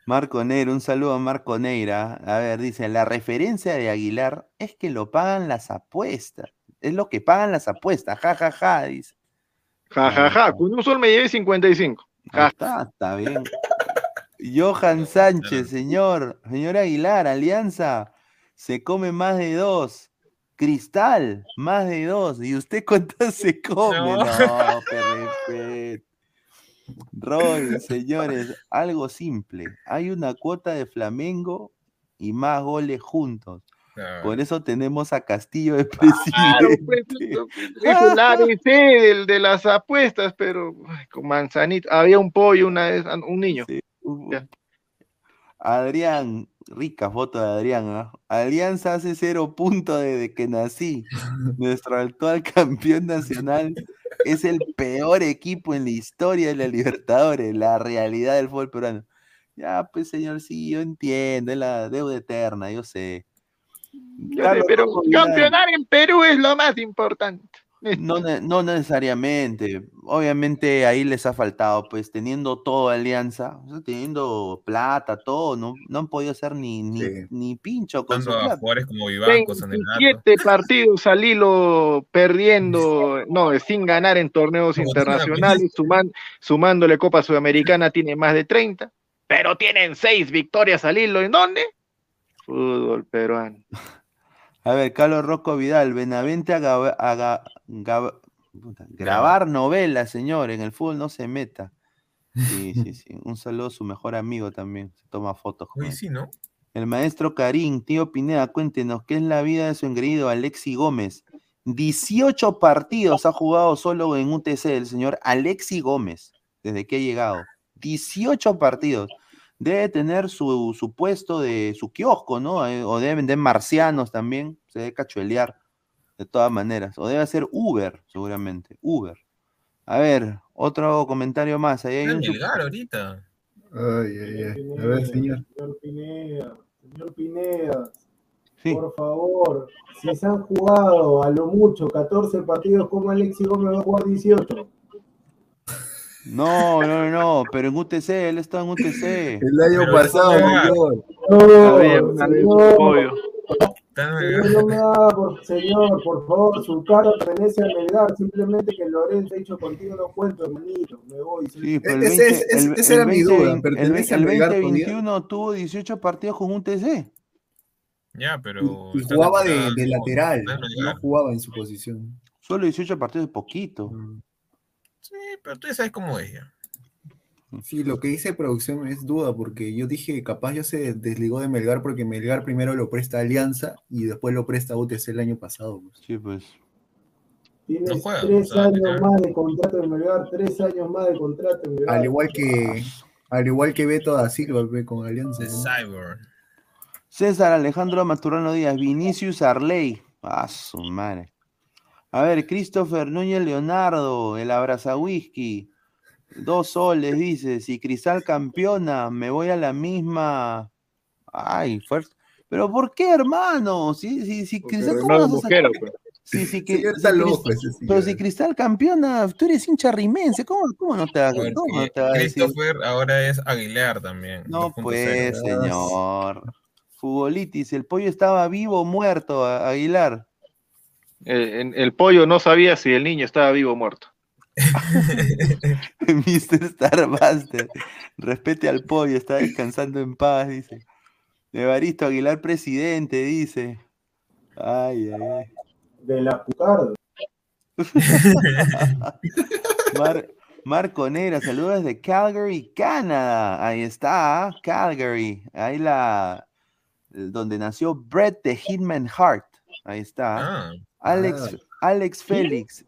Marco Neira, un saludo a Marco Neira. A ver, dice, la referencia de Aguilar es que lo pagan las apuestas. Es lo que pagan las apuestas, ja, ja, ja, dice. Ja, ja, ja. Con un sol me llevé 55. Ahí está, está bien. Johan Sánchez, señor, señor Aguilar, Alianza, se come más de dos. Cristal, más de dos. ¿Y usted cuántas se come? No. No, perfecto. Roy, señores, algo simple. Hay una cuota de Flamengo y más goles juntos. Por eso tenemos a Castillo de Claro, pues, presidente. es el ABC del, de las apuestas, pero ay, con manzanita. Había un pollo una vez, un niño. Adrián, rica foto de Adrián. ¿ah? Alianza hace cero puntos desde que nací. Nuestro actual campeón nacional es el peor equipo en la historia de la Libertadores, la realidad del fútbol peruano. Ya, pues señor, sí, yo entiendo, es la deuda eterna, yo sé. Yo sé, pero campeonar en Perú es lo más importante. No, no necesariamente. Obviamente ahí les ha faltado, pues teniendo todo Alianza, o sea, teniendo plata, todo, no, no han podido hacer ni, ni, ni pincho con a plata. jugadores como Vivanco, Sanelato. Siete partidos al hilo perdiendo, no, sin ganar en torneos Como internacionales, suman- sumándole Copa Sudamericana, tiene más de 30, pero tienen seis victorias al hilo. ¿En dónde? Fútbol peruano. A ver, Carlos Rocco Vidal, Benavente a, gaba- a ga- gaba- puta, grabar novelas, señor, en el fútbol no se meta. Sí, sí, sí. Un saludo a su mejor amigo también, se toma fotos Uy, sí, ¿no? El maestro Karim, tío Pineda, cuéntenos qué es la vida de su engreído Alexi Gómez. 18 partidos ha jugado solo en UTC el señor Alexi Gómez, desde que ha llegado. 18 partidos. Debe tener su, su puesto de su kiosco, ¿no? Eh, O debe vender marcianos también. Se debe cachuelear, de todas maneras. O debe hacer Uber, seguramente. Uber. A ver, otro comentario más. Ahí hay un ahorita. Ay, ay, ay. A ver, señor. Señor Pineda, señor Pineda, Sí. por favor, si se han jugado a lo mucho 14 partidos, ¿cómo Alexi Gómez va a jugar 18? No, no, no, pero en UTC, él está en UTC. El año Pero pasado, no señor. No, un señor, no me haga, por, señor, por favor, su carro pertenece a Melgar, simplemente que Lorenzo ha dicho contigo no cuento, hermanito, me voy. Sí, pero el Ese- 20, ese- el, esa el era mi 20, duda, el, ¿pertenece el Melgar 2021 tuvo 18 partidos con un TC. Ya, pero. Y jugaba de, de no, lateral, no jugaba en su posición. Solo 18 partidos poquito. Sí, pero tú ya sabes cómo es ya. Sí, lo que dice producción es duda, porque yo dije, capaz ya se desligó de Melgar porque Melgar primero lo presta a Alianza y después lo presta a UTC el año pasado. pues. Sí, pues. Tienes No juega, tres o sea, años más de contrato en Melgar, tres años más de contrato en Melgar. Al igual que al igual que Beto da Silva con Alianza. De ¿no? Cyber. César Alejandro Maturano Díaz, Vinicius Arley. Ah, su madre. A ver, Christopher Núñez Leonardo, el abraza whisky. Dos soles, dice. Si Cristal campeona, me voy a la misma. Ay, fuerte. Pero ¿por qué, hermano? Si, si, si Cristal, ¿cómo vas a Mosquera, pues. Sí, sí, que, Señor si está Cris- loco ese señor. pero si Cristal campeona, tú eres hincha rimense, ¿cómo, cómo no te va, A ver, cómo no va a decir? Christopher ahora es Aguilar también. No, 2.0. pues, señor. Futbolitis, el pollo estaba vivo o muerto, Aguilar. Eh, en- el pollo no sabía si el niño estaba vivo o muerto. Mr. Starbuster. Respete al pollo, está descansando en paz, dice. Evaristo Aguilar, presidente, dice. Ay, ay, ay. De la Pucardo. Mar- Marco Negra, saludos desde Calgary, Canadá. Ahí está, Calgary. Ahí la donde nació Brett de Hitman Heart. Ahí está. Ah, Alex, Alex Félix.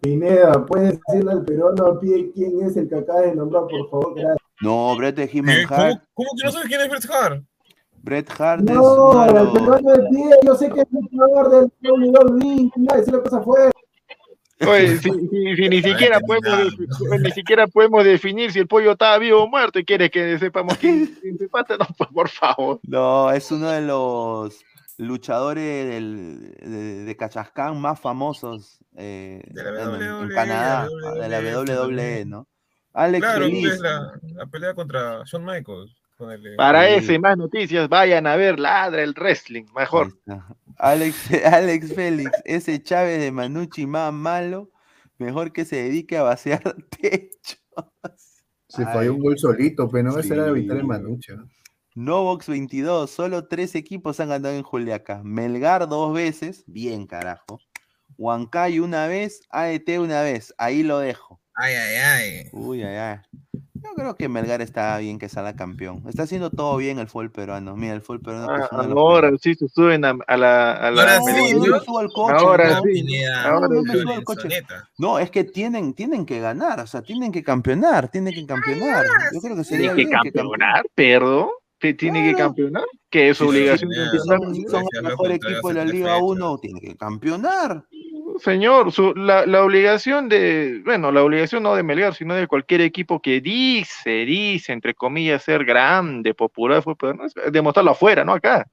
Pineda, ¿puedes decirle al peruano a pie quién es el que acabas de nombrar, por favor? Gracias. No, Brett de Hitman ¿qué? ¿Cómo, Heart. ¿Cómo que no sabes quién es Bret Hart? Bret Hart es No, el peruano de pie, yo sé que es el jugador del WWE, no decirle cosas fuera. Oye, si, si- si ni siquiera podemos ni siquiera podemos definir si el pollo estaba vivo o muerto y quieres que sepamos quién, quién se pasa, no, pues por favor. No, es uno de los luchadores del- de, de Cachascán más famosos eh, De la bueno, en- en, WWE, Canadá, de la de la WWE, WWE, ¿no? Alex Claro, Feliz. la, la pelea contra Shawn Michaels. con el- Para Sí. ese y más noticias, vayan a ver Ladra el Wrestling, mejor. Alex, Alex Félix, ese Chávez de Manucci más malo, mejor que se dedique a vaciar techo. Se Ay. falló un gol solito, pero no esa era la Sí. victoria de Manucha. Novox 22, solo tres equipos han ganado en Juliaca. Melgar dos veces, bien carajo. Huancayo una vez, AET una vez, ahí lo dejo. Ay, ay, ay. Uy, ay, ay. Yo creo que Melgar está bien que salga campeón. Está haciendo todo bien el fútbol peruano. Mira, el fútbol peruano Ah, ahora sí se suben a, a la, a la Ahora No, sí, no ¿no? me subo al coche. Ahora no, sí, ahora no me sí. subo al coche. Lorenzoneta. No, es que tienen, tienen que ganar, o sea, tienen que campeonar, tienen que campeonar. Yo creo que sería Tiene que bien que campeonar, perdón. Tiene que campeonar, que es Sí, obligación sí, sí. Son, el mejor equipo de la Liga fechas. 1, tienen que campeonar. Señor, su- la, la obligación de, bueno, la obligación no de Melgar, sino de cualquier equipo que dice, dice, entre comillas, ser grande, popular, fue, pero no es demostrarlo afuera, no acá.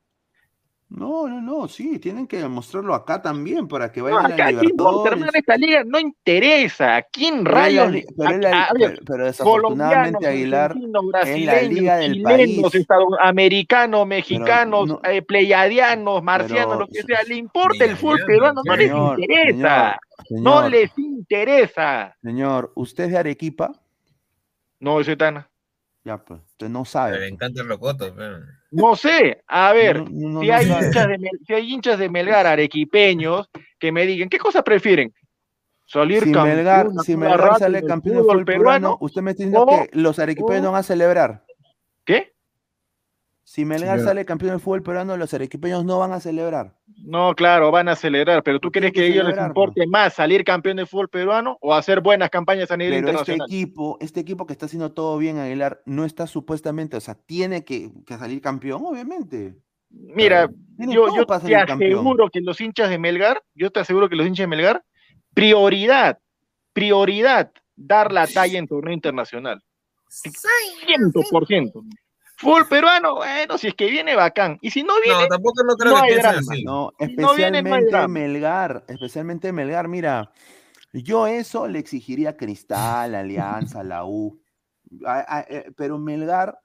No, no, no, sí, tienen que demostrarlo acá también para que No, vayan acá, a. Libertadores. Esta liga no interesa. ¿A quién Pero rayos? pero la- ver, pero- pero desafortunadamente, Aguilar, es la liga del chilenos, país. estadounidenses, mexicanos, no- eh, pleyadianos, marcianos, Pero- lo que sea. Le importa el fútbol peruano, no les interesa. señor, No señor. les interesa. Señor, ¿usted es de Arequipa? No, soy Tana. Ya, pues, usted no sabe. Le encanta el rocoto, pero. No sé, a ver, No, no, si, hay hinchas de, si hay hinchas de Melgar arequipeños que me digan, ¿qué cosa prefieren? ¿Salir Si campeón Melgar, si Melgar sale campeón del peruano, peruano? usted me está diciendo o- que los arequipeños o- no van a celebrar. ¿Qué? Si Melgar pero- sale campeón del fútbol peruano, los arequipeños no van a celebrar. No, claro, van a celebrar, pero ¿tú crees que a ellos les importe más salir campeón de fútbol peruano o hacer buenas campañas a nivel Pero este internacional? equipo, este equipo que está haciendo todo bien, Aguilar, no está supuestamente, o sea, tiene que, que salir campeón, obviamente. Mira, Tiene yo, yo para te salir campeón. aseguro que los hinchas de Melgar, yo te aseguro que los hinchas de Melgar, prioridad, prioridad, dar la talla en torneo internacional. 100%. Full peruano, bueno, si es que viene bacán. Y si no viene, No, tampoco no creo no que drama. así. No, Si no viene, no hay especialmente. Melgar, especialmente Melgar, mira, yo eso le exigiría a Cristal, Alianza, la U, a- a- eh, pero Melgar,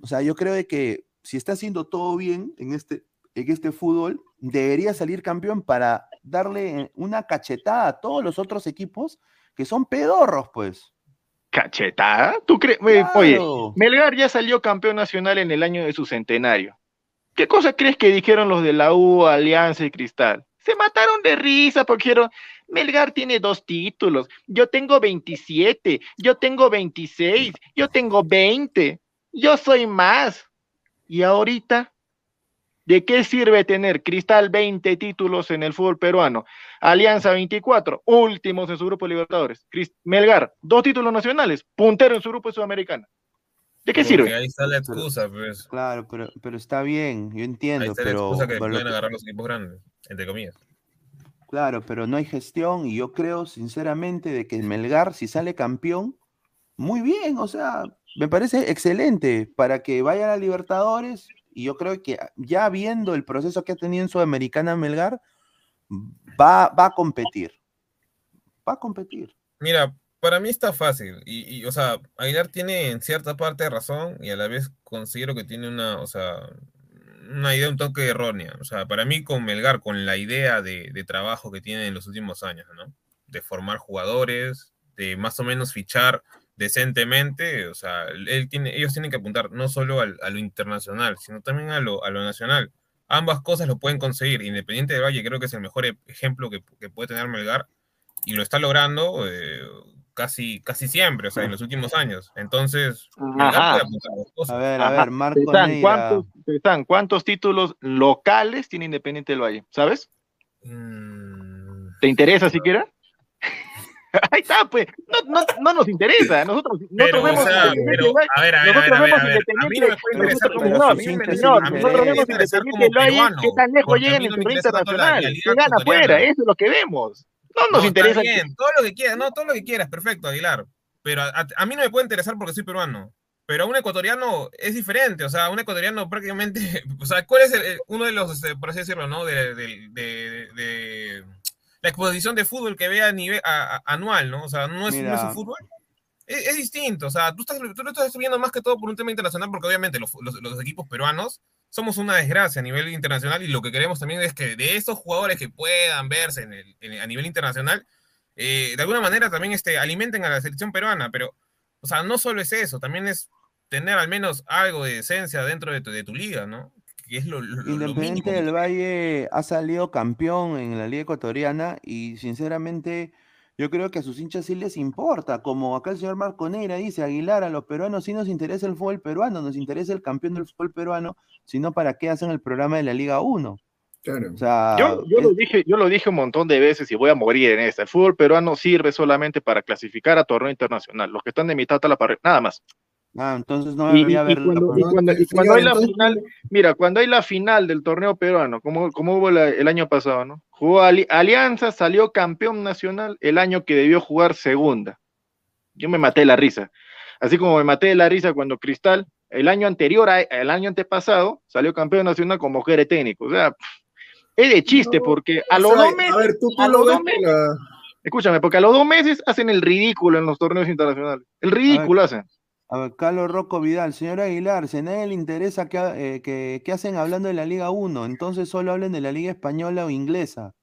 o sea, yo creo de que si está haciendo todo bien en este, en este fútbol, debería salir campeón para darle una cachetada a todos los otros equipos que son pedorros, pues. ¿Cachetada? ¿Tú crees? Oye. Melgar ya salió campeón nacional en el año de su centenario. ¿Qué cosa crees que dijeron los de la U, Alianza y Cristal? Se mataron de risa porque dijeron, Melgar tiene dos títulos, yo tengo 27, yo tengo 26, yo tengo 20, yo soy más. Y ahorita, ¿de qué sirve tener Cristal 20 títulos en el fútbol peruano? Alianza 24, últimos en su grupo de Libertadores. Melgar, dos títulos nacionales, puntero en su grupo de Sudamericana. ¿De qué Porque sirve? ahí está la excusa, pues. Claro, pero, pero está bien, yo Ahí entiendo, está la pero, excusa que pero lo pueden que- agarrar los equipos grandes, entre comillas. Claro, pero no hay gestión y yo creo sinceramente de que Melgar, si sale campeón, muy bien, o sea, me parece excelente para que vaya a la Libertadores y yo creo que ya viendo el proceso que ha tenido en Sudamericana Melgar, va, va a competir, va a competir. Mira, para mí está fácil. Y, o sea, Aguilar tiene en cierta parte razón y a la vez considero que tiene una, o sea, una idea un toque errónea. O sea, para mí con Melgar, con la idea de, de trabajo que tiene en los últimos años, ¿no? De formar jugadores, de más o menos fichar decentemente, o sea, él tiene, ellos tienen que apuntar no solo al- a lo internacional, sino también a lo, a lo nacional. Ambas cosas lo pueden conseguir. Independiente del Valle creo que es el mejor ejemplo que, que puede tener Melgar y lo está logrando eh, casi, casi siempre, o sea, en los últimos años. Entonces, Melgar Ajá. puede apuntar a las cosas. A ver, a Ajá. ver, Marco Pesan, Neira. ¿cuántos, Pesan, ¿cuántos títulos locales tiene Independiente del Valle? ¿Sabes? Mm, ¿Te interesa siquiera? Ahí está, pues. No, no, no nos interesa. Nosotros, nosotros Pero, o vemos sea, Independiente pero, a ver, a ver, Nosotros a ver, vemos Independiente- como, no, nosotros vemos Independiente peruano, qué tan lejos llega en el torneo internacional, qué gana afuera, eso es lo que vemos. No nos No, interesa. Bien, todo lo que quieras, no, todo lo que quieras, perfecto, Aguilar. Pero a, a- a mí no me puede interesar porque soy peruano. Pero a un ecuatoriano es diferente, o sea, un ecuatoriano prácticamente, o sea, ¿cuál es el- uno de los, este, por así decirlo, ¿no? De- de- de la exposición de fútbol que vea a nivel a- a- anual, ¿no? O sea, no es, no es un fútbol. Es, es distinto, o sea, tú, estás, tú lo estás viendo más que todo por un tema internacional, porque obviamente los, los- los equipos peruanos somos una desgracia a nivel internacional y lo que queremos también es que de esos jugadores que puedan verse en el- en- a nivel internacional, eh, de alguna manera también este, alimenten a la selección peruana, pero, o sea, no solo es eso, también es tener al menos algo de esencia dentro de tu, de tu liga, ¿no? Que es lo, lo- lo Independiente del Valle ha salido campeón en la Liga Ecuatoriana y sinceramente yo creo que a sus hinchas sí les importa. Como acá el señor Marco Neira dice, Aguilar, a los peruanos sí nos interesa el fútbol peruano, nos interesa el campeón del fútbol peruano, sino para qué hacen el programa de la Liga 1. Claro. O sea, Yo, yo lo dije, yo lo dije un montón de veces y voy a morir en esta. El fútbol peruano sirve solamente para clasificar a torneo internacional. Los que están de mitad la parrilla, nada más. Ah, entonces no debería y haber... cuando, y cuando- y cuando hay la final, mira, cuando hay la final del torneo peruano, como, como hubo la- el año pasado, ¿no? Jugó Ali- Alianza, salió campeón nacional el año que debió jugar segunda. Yo me maté de la risa. Así como me maté de la risa cuando Cristal el año anterior, a- el año antepasado, salió campeón nacional con mujeres técnico. O sea, pff, es de chiste, porque a los dos meses, a ver, tú, tú a lo los ves la- escúchame, porque a los dos meses hacen el ridículo en los torneos internacionales. El ridículo hacen. A ver, Carlos Rocco Vidal, señor Aguilar, si a nadie le interesa ha- eh, que, que hacen hablando de la Liga 1, entonces solo hablen de la Liga Española o Inglesa.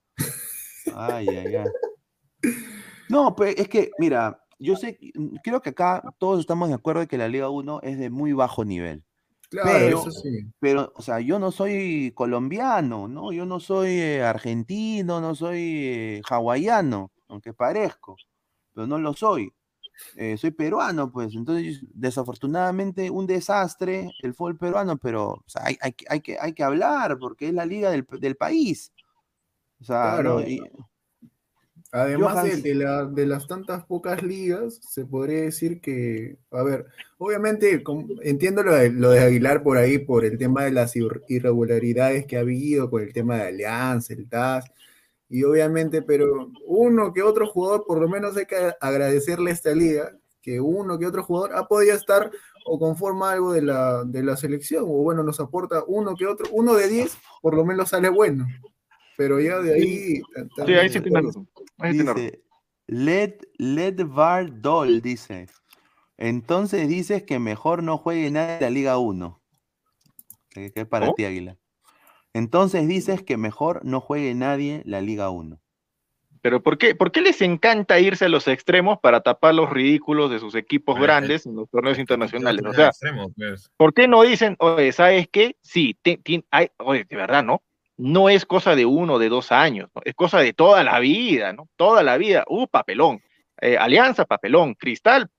Ay, ay, ay. No, pues es que, mira, yo sé, creo que acá todos estamos de acuerdo de que la Liga 1 es de muy bajo nivel. Claro, pero, eso sí. pero, o sea, yo no soy colombiano, ¿no? Yo no soy eh, argentino, no soy eh, hawaiano, aunque parezco, pero no lo soy. Eh, soy peruano, pues, entonces, desafortunadamente, un desastre el fútbol peruano, pero o sea, hay, hay que- hay, que, hay que hablar porque es la liga del, del país. O sea, Claro. ¿no? Y- Además de, la- de las tantas pocas ligas, se podría decir que, a ver, obviamente com- entiendo lo de, lo de Aguilar por ahí, por el tema de las ir- irregularidades que ha habido, por el tema de Alianza, el TAS, y obviamente, pero uno que otro jugador, por lo menos hay que agradecerle a esta liga, que uno que otro jugador ha podido estar o conforma algo de la, de la selección, o bueno, nos aporta uno que otro, uno de diez, por lo menos sale bueno. Pero ya de ahí. Sí, ahí sí. Dice, Led, Led Var Doll, dice. Entonces dices que mejor no juegue nadie en la Liga 1. Que, que es para ti, Águila. Entonces dices que mejor no juegue nadie la Liga 1. Pero ¿por qué, ¿por qué les encanta irse a los extremos para tapar los ridículos de sus equipos grandes en los torneos internacionales? O sea, pues. ¿por qué no dicen, oye, ¿sabes qué? Sí, te- hay, oye, de verdad, ¿no? No es cosa de uno, de dos años, ¿no? es cosa de toda la vida, ¿no? Toda la vida. Uh, papelón. Eh, Alianza, papelón. Cristal,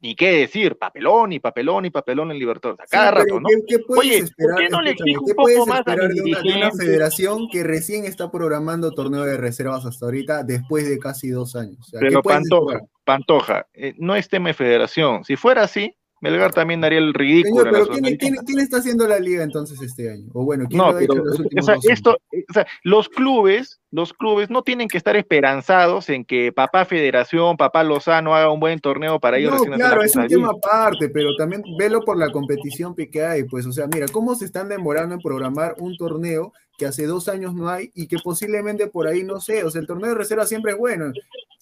ni qué decir, papelón y papelón y papelón en Libertadores. Cada rato, ¿no? ¿qué, qué puedes Oye, esperar? ¿por qué no le exijo ¿qué un poco puedes más a de una, de una dirigentes? federación que recién está programando torneo de reservas hasta ahorita, después de casi dos años? O sea, ¿qué Pero Pantoja, esperar? Pantoja, eh, no es tema de federación. Si fuera así, Melgar también daría el ridículo Señor, pero ¿quién, Sudamericana. quién- quién está haciendo la liga entonces este año? O bueno, ¿quién No, lo ha hecho pero los o últimos sea, dos años? esto, eh, o sea, los clubes, los clubes no tienen que estar esperanzados en que papá Federación, papá Lozano haga un buen torneo para ellos No, claro, la es un tema aparte, pero también velo por la competición que hay, pues, o sea, mira, cómo se están demorando en programar un torneo que hace dos años no hay y que posiblemente por ahí no sé, o sea, el torneo de reserva siempre es bueno,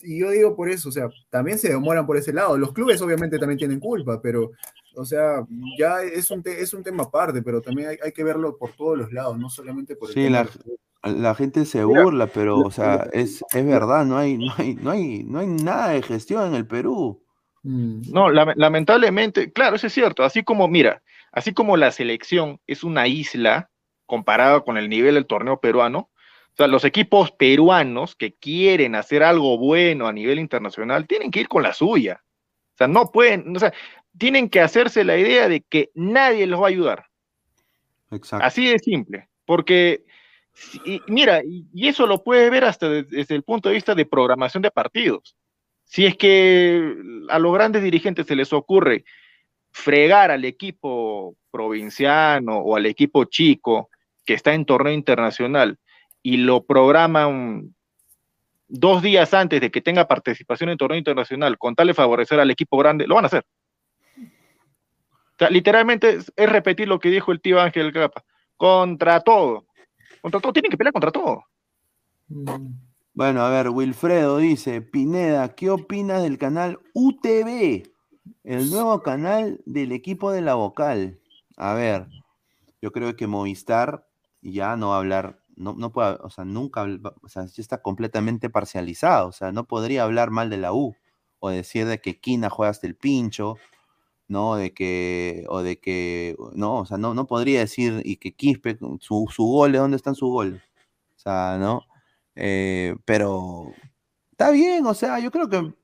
y yo digo por eso, o sea, también se demoran por ese lado, los clubes obviamente también tienen culpa, pero, o sea, ya es un, te- es un tema aparte, pero también hay, hay que verlo por todos los lados, no solamente por el Sí, tema la, la gente se Mira, burla, pero, la- o sea, la- es, es verdad, no hay, no, hay, no, hay, no hay nada de gestión en el Perú. No, lame- lamentablemente, claro, eso es cierto. Así como, mira, así como la selección es una isla comparada con el nivel del torneo peruano, o sea, los equipos peruanos que quieren hacer algo bueno a nivel internacional tienen que ir con la suya. O sea, no pueden, o sea, tienen que hacerse la idea de que nadie los va a ayudar. Exacto. Así de simple. Porque, y mira, y, eso lo puede ver hasta de- desde el punto de vista de programación de partidos. Si es que a los grandes dirigentes se les ocurre fregar al equipo provinciano o al equipo chico que está en torneo internacional y lo programan dos días antes de que tenga participación en torneo internacional con tal de favorecer al equipo grande, lo van a hacer. O sea, literalmente es, es repetir lo que dijo el tío Ángel Capa. Contra todo. Contra todo. Tienen que pelear contra todo. Bueno, a ver, Wilfredo dice, Pineda, ¿qué opinas del canal UTV? El nuevo canal del equipo de la vocal. A ver, yo creo que Movistar ya no va a hablar, no, no puede, o sea, nunca, o sea, ya está completamente parcializado, o sea, no podría hablar mal de la U, o decir de que Quina juega hasta el pincho, ¿no? De que, o de que, no, o sea, no, no podría decir, y que Quispe, su, su gol, ¿dónde están sus goles? O sea, ¿no? Eh, pero está bien, o sea, yo creo que,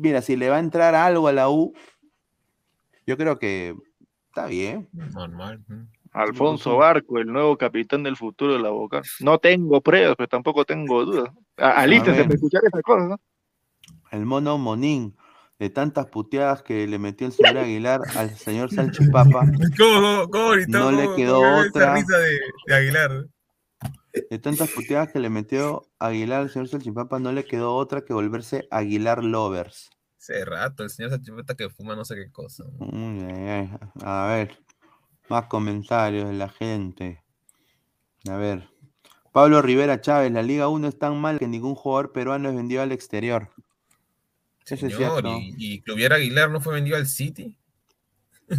mira, si le va a entrar algo a la U, yo creo que está bien. Normal. Alfonso Barco, el nuevo capitán del futuro de la Boca. No tengo pruebas, pero tampoco tengo dudas. Alístense para escuchar esas cosas, ¿no? El mono Monín, de tantas puteadas que le metió el señor Aguilar al señor Salchipapa, ¿Cómo, cómo, cómo gritó? no le ¿Cómo- quedó cómo esa otra. risa de, de Aguilar. De tantas puteadas que le metió Aguilar al señor Salchipapa, no le quedó otra que volverse Aguilar Lovers. Hace rato, el señor Sachipeta que fuma no sé qué cosa. Mm, A ver. Más comentarios de la gente. A ver. Pablo Rivera Chávez, la Liga 1 es tan mal que ningún jugador peruano es vendido al exterior. Es Señor, cierto. y, y Cluvier Aguilar no fue vendido al City.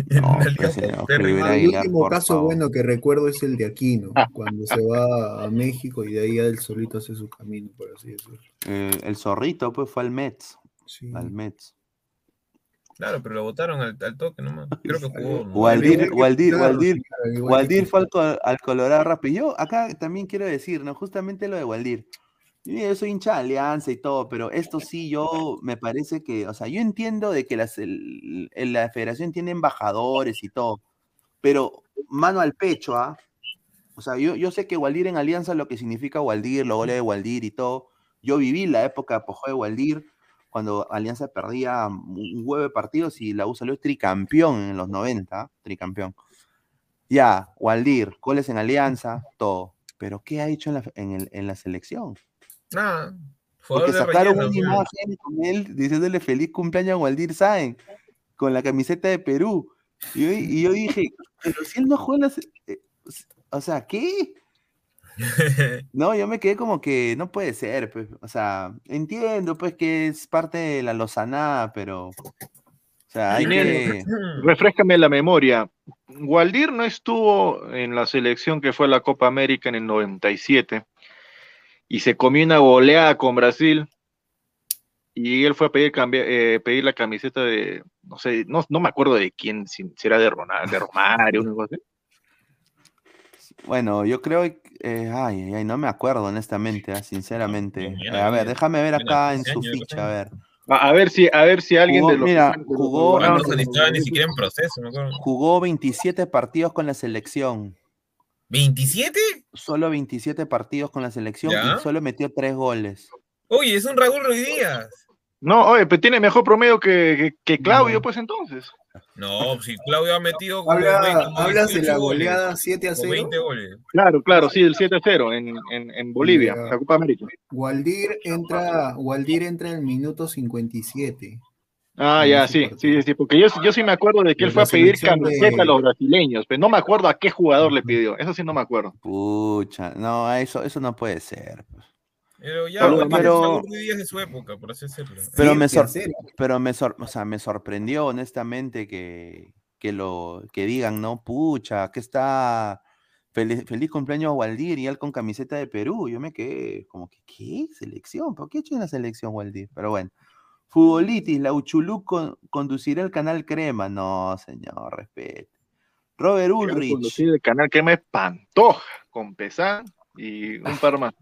No, pues, señor. Rivera El último caso favor. bueno que recuerdo es el de Aquino, cuando se va a México y de ahí él solito hace su camino, por así decirlo. Eh, el zorrito, pues fue al Mets. Sí. Al Mets. Claro, pero lo votaron al, al toque nomás. Creo que jugó. ¿no? Waldir, Waldir, Waldir, Waldir fue al, al Colorado rápido. Yo acá también quiero decir, ¿no? Justamente lo de Waldir. Yo soy hincha de Alianza y todo, pero esto sí, yo me parece que, o sea, yo entiendo de que las, el- el- la federación tiene embajadores y todo, pero mano al pecho, ¿ah? O sea, yo, yo sé que Waldir en Alianza lo que significa Waldir, los goles de Waldir y todo. Yo viví la época de apogeo de Waldir, cuando Alianza perdía un huevo de partidos y la U salió tricampeón en los 90, tricampeón. Ya, Waldir, goles en Alianza, todo. Pero ¿qué ha hecho en la, en el- en la selección? Nada. Porque Jugador de sacaron relleno, una imagen con él diciéndole feliz cumpleaños a Waldir Sáenz con la camiseta de Perú. Y yo, y yo dije, pero si él no juega en la se- eh, O sea, ¿qué? No, yo me quedé como que no puede ser, pues. O sea, entiendo pues que es parte de la lozanada, pero. O sea, hay que. Refrescame la memoria. Waldir no estuvo en la selección que fue a la Copa América en el 97 y se comió una goleada con Brasil y él fue a pedir, cambia- eh, pedir la camiseta de, no sé, no, no me acuerdo de quién, si, si era de, Ronaldo, de Romario, así. Bueno, yo creo que. Eh, ay, ay, ay, no me acuerdo, honestamente, ah, sinceramente. Eh, a ver, déjame ver acá en 15 su ficha, a ver. A, a ver si, a ver si alguien Jugó- de los mira, jugó- no, ni siquiera en proceso. Jugó 27 partidos con la selección. ¿27? Solo 27 partidos con la selección ¿Ya? y solo metió 3 goles. Oye, es un Raúl Ruiz Díaz. No, oye, pero tiene mejor promedio que, que- que Claudio, pues entonces. No, si Claudio ha metido Habla- 20, como hablas de 18 la goles, goleada 7 a o 0. 20 goles. Claro, claro, sí, el 7-0 en, en, en Bolivia, Ya. la Copa América. Waldir entra, Waldir entra en el minuto 57. Ah, ya, sí, sí, sí, porque yo, yo sí me acuerdo de que él fue a pedir camiseta de- a los brasileños, pero no me acuerdo a qué jugador le pidió, eso sí no me acuerdo. Pucha, no, eso, eso no puede ser. Pero ya, Pero- es pero- de su época, por así decirlo. Pero me, sor- pero me, sor- o sea, me sorprendió honestamente que, que lo que digan, ¿no? Pucha, que está feliz, feliz cumpleaños a Waldir y él con camiseta de Perú. Yo me quedé como que, ¿qué? ¿Selección? ¿Por qué ha hecho en la selección Waldir? Pero bueno. Futbolitis, la Uchulú con- conducirá el canal Crema. No, señor, respete. Robert Ulrich. El canal que me Pantoja, con Pesán y un par más.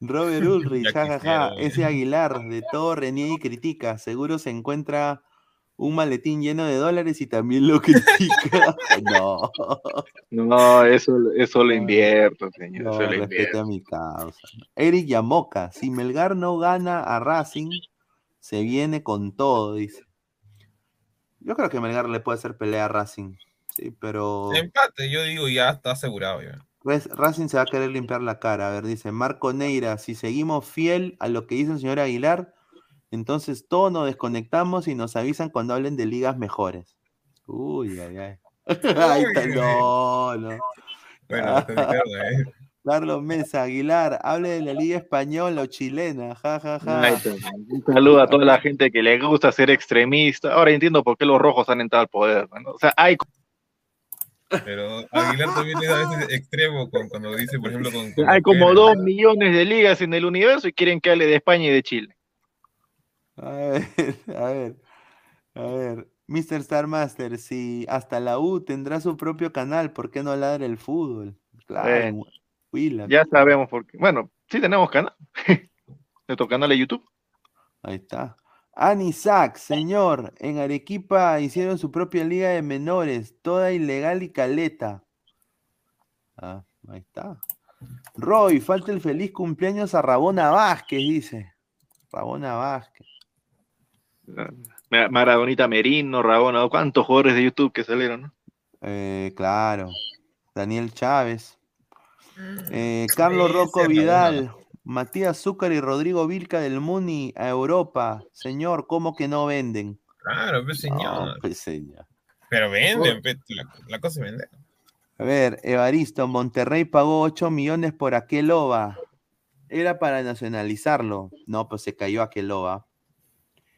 Robert Ulrich, jajaja, ese Aguilar, de todo reniega y critica. Seguro se encuentra un maletín lleno de dólares y también lo critica. no, No, eso, eso lo invierto, señor, no, eso lo respete invierto. a mi causa. Eric Yamoca, si Melgar no gana a Racing, se viene con todo, dice. Yo creo que Melgar le puede hacer pelea a Racing, sí, pero Empate, yo digo, ya está asegurado. Ya. Racing se va a querer limpiar la cara. A ver, dice Marco Neira, si seguimos fiel a lo que dice el señor Aguilar, entonces todos nos desconectamos y nos avisan cuando hablen de ligas mejores. Uy, ay, ay. Ahí está, no, no. Bueno, está ¿eh? Carlos Mesa, Aguilar, hable de la liga española o chilena, ja, ja, ja. Un saludo a toda la gente que le gusta ser extremista. Ahora entiendo por qué los rojos han entrado al poder. ¿no? O sea, hay Pero Aguilar también es a veces extremo con- cuando dice, por ejemplo, con. con Hay como dos millones de ligas en el universo y quieren que hable de España y de Chile. A ver, a ver, a ver. Mr. Star Master, si hasta la U tendrá su propio canal, ¿por qué no ladra el fútbol? Claro. Ya sabemos por qué. Bueno, sí tenemos canal. Nuestro canal de YouTube. Ahí está. Anisac, señor, en Arequipa hicieron su propia liga de menores, toda ilegal y caleta. Ah, ahí está. Roy, falta el feliz cumpleaños a Rabona Vázquez, dice. Rabona Vázquez. Ma- Maradonita Merino, Rabona, ¿cuántos jugadores de YouTube que salieron? no? Eh, claro. Daniel Chávez. Eh, Carlos Rabona. Vidal. Matías Zúcar y Rodrigo Vilca del Muni a Europa. Señor, ¿cómo que no venden? Claro, pues No, pues, señor. Pero venden, pe, la, la cosa es vender. A ver, Evaristo, Monterrey pagó 8 millones por Aqueloba. Era para nacionalizarlo. No, pues se cayó Aqueloba.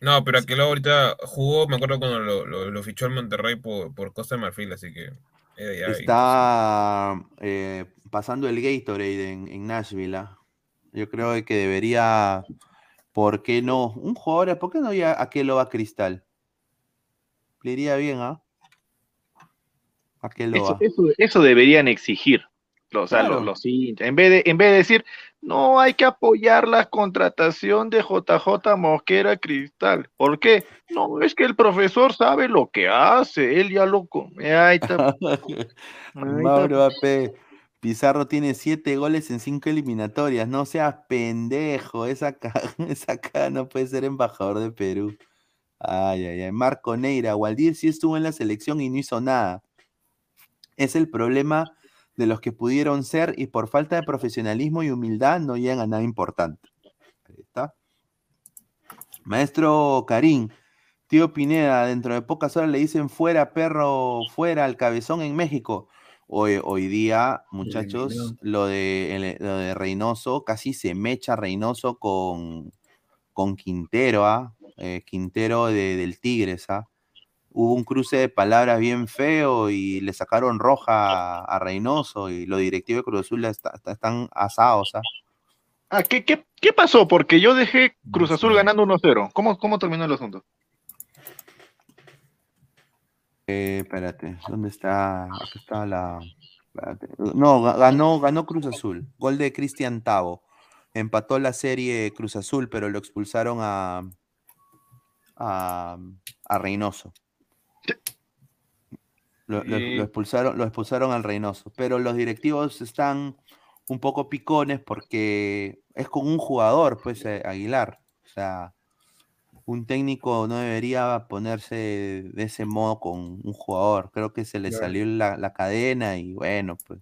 No, pero aquel ahorita jugó, me acuerdo cuando lo, lo, lo fichó el Monterrey por, por Costa de Marfil, así que era ya Está eh, pasando el Gatorade en, en Nashville. ¿ah? Yo creo que debería, ¿por qué no? Un jugador, ¿por qué no ya Aqueloba Cristal? Le iría bien, ¿ah? Aqueloba. Eso, eso, eso deberían exigir. O sea, Claro. los, los. En vez, de, en vez de decir, no, hay que apoyar la contratación de JJ Mosquera Cristal. ¿Por qué? No, es que el profesor sabe lo que hace. Él ya lo. co- Ahí está. Mauro AP. Pizarro tiene siete goles en cinco eliminatorias. No seas pendejo. Esa cara no puede ser embajador de Perú. Ay, ay, ay. Marco Neira. Waldir sí estuvo en la selección y no hizo nada. Es el problema de los que pudieron ser y por falta de profesionalismo y humildad no llegan a nada importante. Ahí está. Maestro Karim, tío Pineda, dentro de pocas horas le dicen fuera perro, fuera al cabezón en México. Hoy, hoy día, muchachos, lo de, el- lo de Reynoso, casi se mecha Reynoso con, con Quintero, ¿ah? Eh, Quintero de- del Tigres, ¿ah? Hubo un cruce de palabras bien feo y le sacaron roja a, a Reynoso y los directivos de Cruz Azul está- está- están asados, ¿ah? Ah, ¿qué, qué, qué pasó? Porque yo dejé Cruz Azul ganando 1-0. ¿Cómo, ¿Cómo terminó el asunto? Eh, espérate, ¿dónde está? Aquí está la. espérate. No, ga- ganó, ganó Cruz Azul. Gol de Cristian Tavo. Empató la serie Cruz Azul, pero lo expulsaron a. a, a Reynoso. Lo, lo- Y- lo expulsaron, lo expulsaron al Reynoso. Pero los directivos están un poco picones porque es con un jugador, pues, eh, Aguilar. O sea, un técnico no debería ponerse de ese modo con un jugador. Creo que se le Claro. salió la, la cadena y bueno, pues.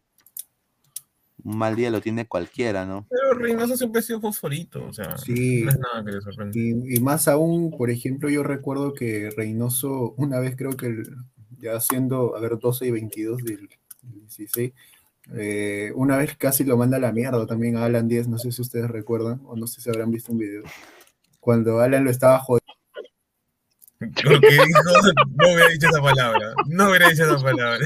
Un mal día lo tiene cualquiera, ¿no? Pero Reynoso siempre ha sido fosforito, o sea, Sí. no es nada que le sorprenda. Y, y más aún, por ejemplo, yo recuerdo que Reynoso, una vez creo que el- ya siendo, a ver, 12 y 22 del 16, eh, una vez casi lo manda a la mierda también a Alan 10, no sé si ustedes recuerdan, o no sé si habrán visto un video, cuando Alan lo estaba jodiendo. Lo que dijo, no hubiera dicho esa palabra. No hubiera dicho esa palabra.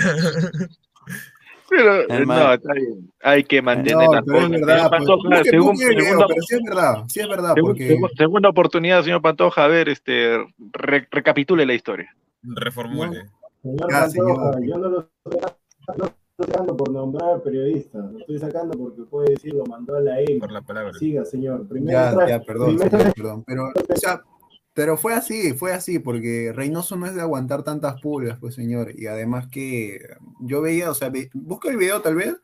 Pero, no, está bien. Hay que mantener No, las pero es cosas. verdad, Señor pues, Pantoja, segunda, pero sí es verdad, sí es verdad, segun- porque segun- segunda oportunidad, señor Pantoja. A ver, este, re- recapitule la historia. Reformule. Señor Ya, Pantoja, señor. yo no lo estoy no lo estoy sacando por nombrar periodista, lo estoy sacando porque puede decir lo mandó a la M. Por la palabra. Siga, señor. Primero Ya, ya, perdón, primero- señor, perdón. Pero, o sea, pero fue así, fue así, porque Reynoso no es de aguantar tantas pulgas, pues, señor. Y además que yo veía, o sea, ve- busca el video tal vez,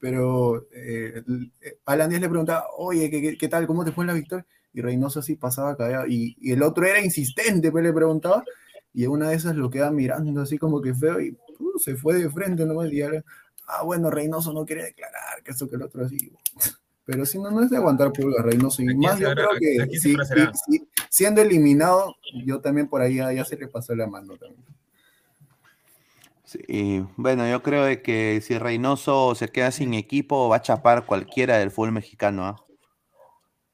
pero eh, eh, Alan Díaz le preguntaba, oye, ¿qué, qué, qué tal? ¿Cómo te fue en la victoria? Y Reynoso así pasaba callado. Y, y el otro era insistente, pues le preguntaba. Y una de esas lo queda mirando así como que feo y uh, se fue de frente nomás. Y ahora, ah, bueno, Reynoso no quiere declarar, que eso, que el otro así. Pero si no, no es de aguantar pulgas, Reynoso. Y Aquí más yo creo que siendo eliminado, yo también por ahí ya, ya se le pasó la mano también. Sí, bueno, yo creo de que si Reynoso se queda sin equipo, va a chapar cualquiera del fútbol mexicano, ¿ah?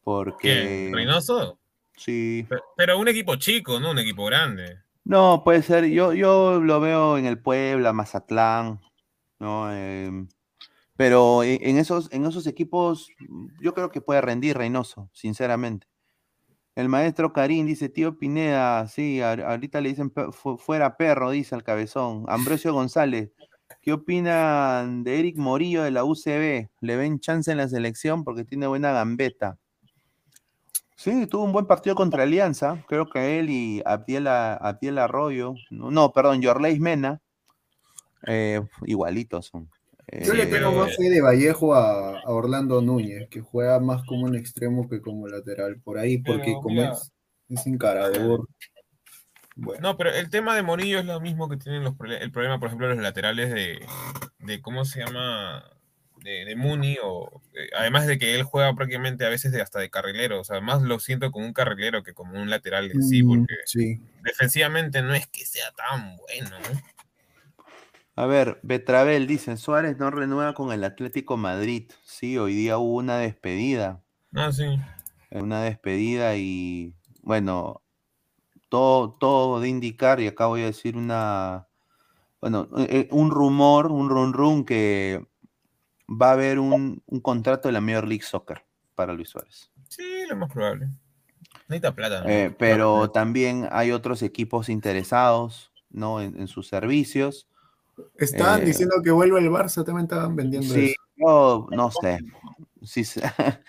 Porque. ¿Reynoso? Sí. Pe- Pero un equipo chico, no un equipo grande. No, puede ser. Yo, yo lo veo en el Puebla, Mazatlán, ¿no? Em, pero en, en esos, en esos equipos, yo creo que puede rendir Reynoso, sinceramente. El maestro Karim dice, tío Pineda, sí, ahor- ahorita le dicen fuera perro, dice el cabezón. Ambrosio González, ¿qué opinan de Eric Morillo de la UCB? ¿Le ven chance en la selección porque tiene buena gambeta? Sí, tuvo un buen partido contra Alianza. Creo que él y Abdiel, Abdiel Arroyo, no, perdón, Yorleis Mena, eh, igualitos son. Yo le Eh, tengo más fe de Vallejo a, a Orlando Núñez, que juega más como un extremo que como lateral, por ahí, porque Pero, como es, es encarador. Bueno, No, pero el tema de Morillo es lo mismo que tienen los el problema, por ejemplo, los laterales de, de ¿cómo se llama? De, de Muni, o eh, además de que él juega prácticamente a veces de, hasta de carrilero, o sea, más lo siento como un carrilero que como un lateral en sí, porque sí. defensivamente no es que sea tan bueno. ¿no? A ver, Betravel dice, Suárez no renueva con el Atlético Madrid. Sí, hoy día hubo una despedida. Ah, sí. Una despedida y bueno, todo, todo de indicar, y acá voy a decir una, bueno, eh, eh, un rumor, un run run que va a haber un, un contrato de la Major League Soccer para Luis Suárez. Sí, lo más probable. Necesita plata. ¿no? Eh, pero también hay otros equipos interesados, ¿no? En, en sus servicios. Estaban Eh, diciendo que vuelva el Barça, también estaban vendiendo Sí, eso. yo no sé. Sí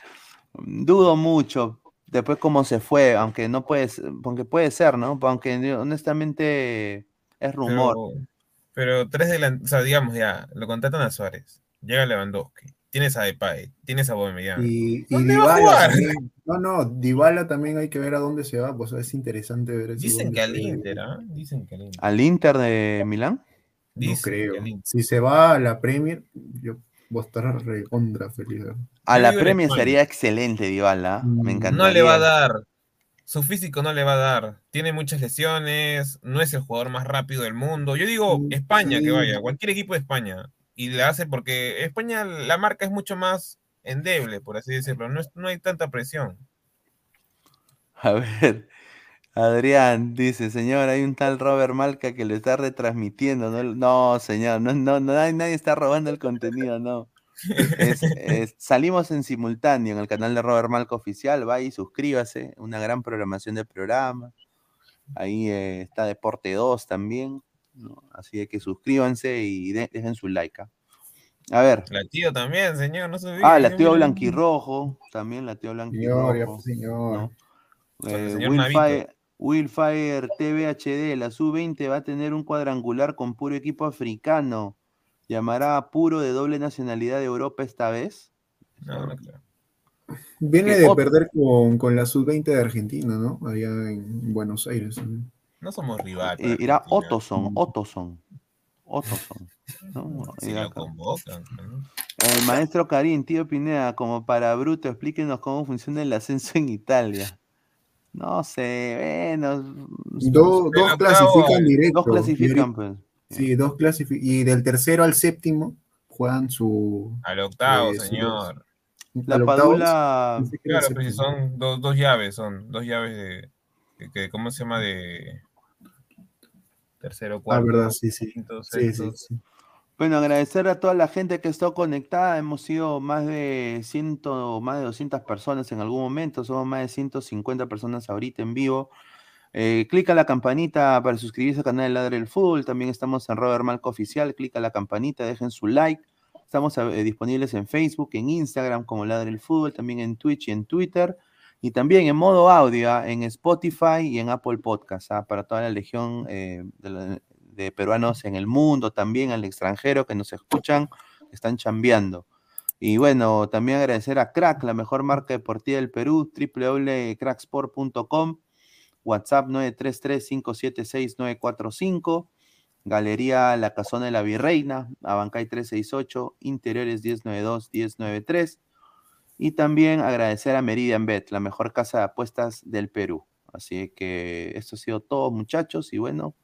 dudo mucho. Después cómo se fue, aunque no puede, aunque puede ser, ¿no? Aunque honestamente es rumor. Pero, pero tres delanteros, o sea, digamos ya, lo contratan a Suárez, llega Lewandowski, tienes a Depay, tienes a Aubameyang. Y, y ¿Dónde va a Dybala jugar? también. No, no, Dybala también hay que ver a dónde se va, pues es interesante ver ese Dicen que al. Inter, ¿ah? Dicen que al Inter. ¿Al Inter de Milán? No creo. Si se va a la Premier, yo voy a estar recontra feliz. ¿eh? A la Premier sería excelente, Dybala. ¿ah? Me encantaría. No le va a dar. Su físico no le va a dar. Tiene muchas lesiones, no es el jugador más rápido del mundo. Yo digo España que vaya, cualquier equipo de España. Y le hace porque España, la marca es mucho más endeble, por así decirlo. No, es- no hay tanta presión. A ver, Adrián dice, señor, hay un tal Robert Malca que lo está retransmitiendo. No, no señor, no, no, no, nadie, nadie está robando el contenido, no. Es- es- salimos en simultáneo en el canal de Robert Malca Oficial, vaya y suscríbase, una gran programación de programa. Ahí eh, está Deporte 2 también, ¿no? así de que suscríbanse y de- dejen su like. ¿ah? A ver, La tío también, señor, no se olvide. ah, la tío Blanquirrojo, también la tío Señor, ya, Blanquirrojo. pues, señor. ¿no? Eh, señor Willfire, Willfire TV HD, la sub-20 va a tener un cuadrangular con puro equipo africano. ¿Llamará a puro de doble nacionalidad de Europa esta vez? No, no creo. Viene de perder con, con la sub-20 de Argentina, ¿no? Allá en Buenos Aires. ¿no? No somos rivales. Eh, irá Ottoson, Ottoson. Ottoson. ¿no? Si lo convocan. ¿no? El maestro Karim, tío Pineda, como para bruto, explíquenos cómo funciona el ascenso en Italia. No sé, bueno. Do- dos clasifican directo. Dos clasifican, pues. Sí, dos clasifican. Y del tercero al séptimo juegan su. Al octavo, eh, su- señor. La octavo, Padula. era Claro, el pues son dos, dos llaves, son dos llaves de, de- ¿cómo se llama? De tercero, Ah, cuarto, verdad, sí, sí. quinto, Sí, sexto. sí, sí. Bueno, agradecer a toda la gente que está conectada. Hemos sido más de 100, más de 200 personas en algún momento. Somos más de 150 personas ahorita en vivo. Eh, clica la campanita para suscribirse al canal de Ladre del Fútbol. También estamos en Robert Malco Oficial. Clica la campanita, dejen su like. Estamos eh, disponibles en Facebook, en Instagram como Ladre del Fútbol, también en Twitch y en Twitter. Y también en modo audio ah, en Spotify y en Apple Podcast ah, para toda la legión eh, de, peruanos en el mundo, también al extranjero que nos escuchan, están chambeando. Y bueno, también agradecer a Crack, la mejor marca deportiva del Perú, www.cracksport.com, WhatsApp 933-576-945, Galería La Casona de la Virreina, Abancay 368, Interiores 1092-1093. Y también agradecer a Meridian Bet, la mejor casa de apuestas del Perú. Así que esto ha sido todo, muchachos. Y bueno,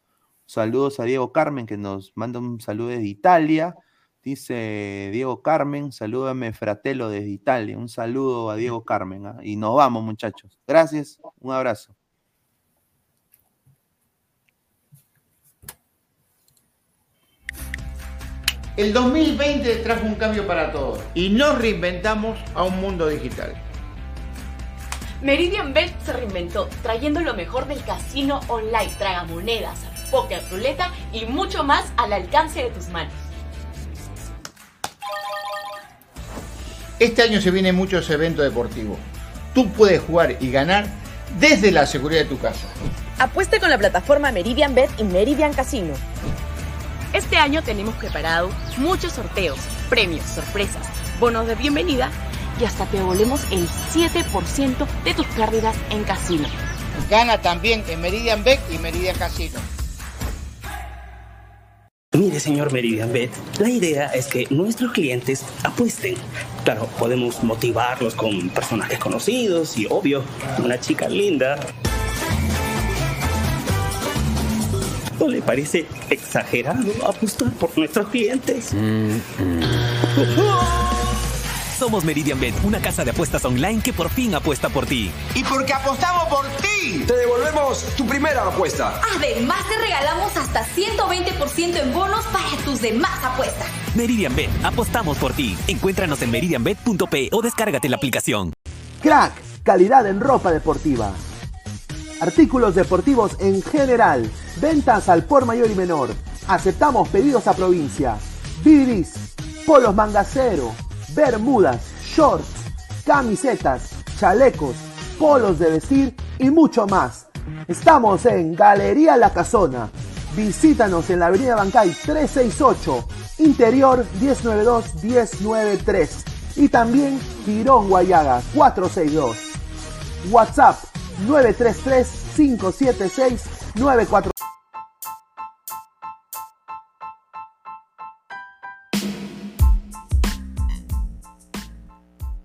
saludos a Diego Carmen, que nos manda un saludo desde Italia. Dice Diego Carmen, salúdame Fratello desde Italia. Un saludo a Diego Carmen. ¿ah? Y nos vamos, muchachos. Gracias, un abrazo. El 2020 trajo un cambio para todos y nos reinventamos a un mundo digital. Meridian Bet se reinventó trayendo lo mejor del casino online, tragamonedas, póker, ruleta y mucho más al alcance de tus manos. Este año se vienen muchos eventos deportivos. Tú puedes jugar y ganar desde la seguridad de tu casa. Apueste con la plataforma Meridian Bet y Meridian Casino. Este año tenemos preparado muchos sorteos, premios, sorpresas, bonos de bienvenida y hasta te devolvemos el 7% de tus pérdidas en casino. Gana también en Meridian Bet y Meridian Casino. Mire, señor Meridian Bet, la idea es que nuestros clientes apuesten. Claro, podemos motivarlos con personajes conocidos y, obvio, una chica linda. ¿No le parece exagerado apostar por nuestros clientes? Somos Meridian Bet, una casa de apuestas online que por fin apuesta por ti. Y porque apostamos por ti, te devolvemos tu primera apuesta. Además, te regalamos hasta 120% en bonos para tus demás apuestas. Meridian Bet, apostamos por ti. Encuéntranos en meridianbet.p o descárgate la aplicación. Crack, calidad en ropa deportiva. Artículos deportivos en general. Ventas al por mayor y menor. Aceptamos pedidos a provincia. BDs, polos mangacero, bermudas, shorts, camisetas, chalecos, polos de vestir y mucho más. Estamos en Galería La Casona. Visítanos en la Avenida Bancay 368, Interior 192-193 y también Girón Guayaga 462. WhatsApp 933-576-94.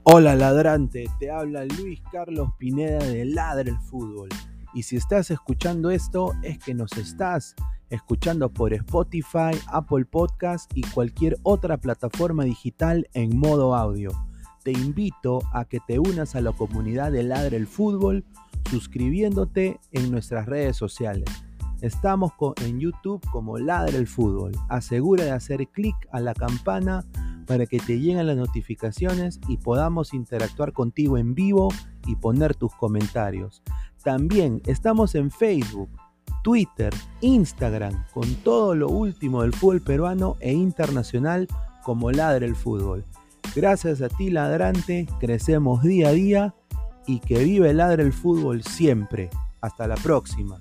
Hola ladrante, te habla Luis Carlos Pineda de Ladre el Fútbol. Y si estás escuchando esto es que nos estás escuchando por Spotify, Apple Podcast y cualquier otra plataforma digital en modo audio. Te invito a que te unas a la comunidad de Ladre el Fútbol suscribiéndote en nuestras redes sociales. Estamos en YouTube como Ladre el Fútbol. Asegura de hacer clic a la campana para que te lleguen las notificaciones y podamos interactuar contigo en vivo y poner tus comentarios. También estamos en Facebook, Twitter, Instagram, con todo lo último del fútbol peruano e internacional como Ladre el Fútbol. Gracias a ti, ladrante, crecemos día a día y que vive Ladre el Fútbol siempre. Hasta la próxima.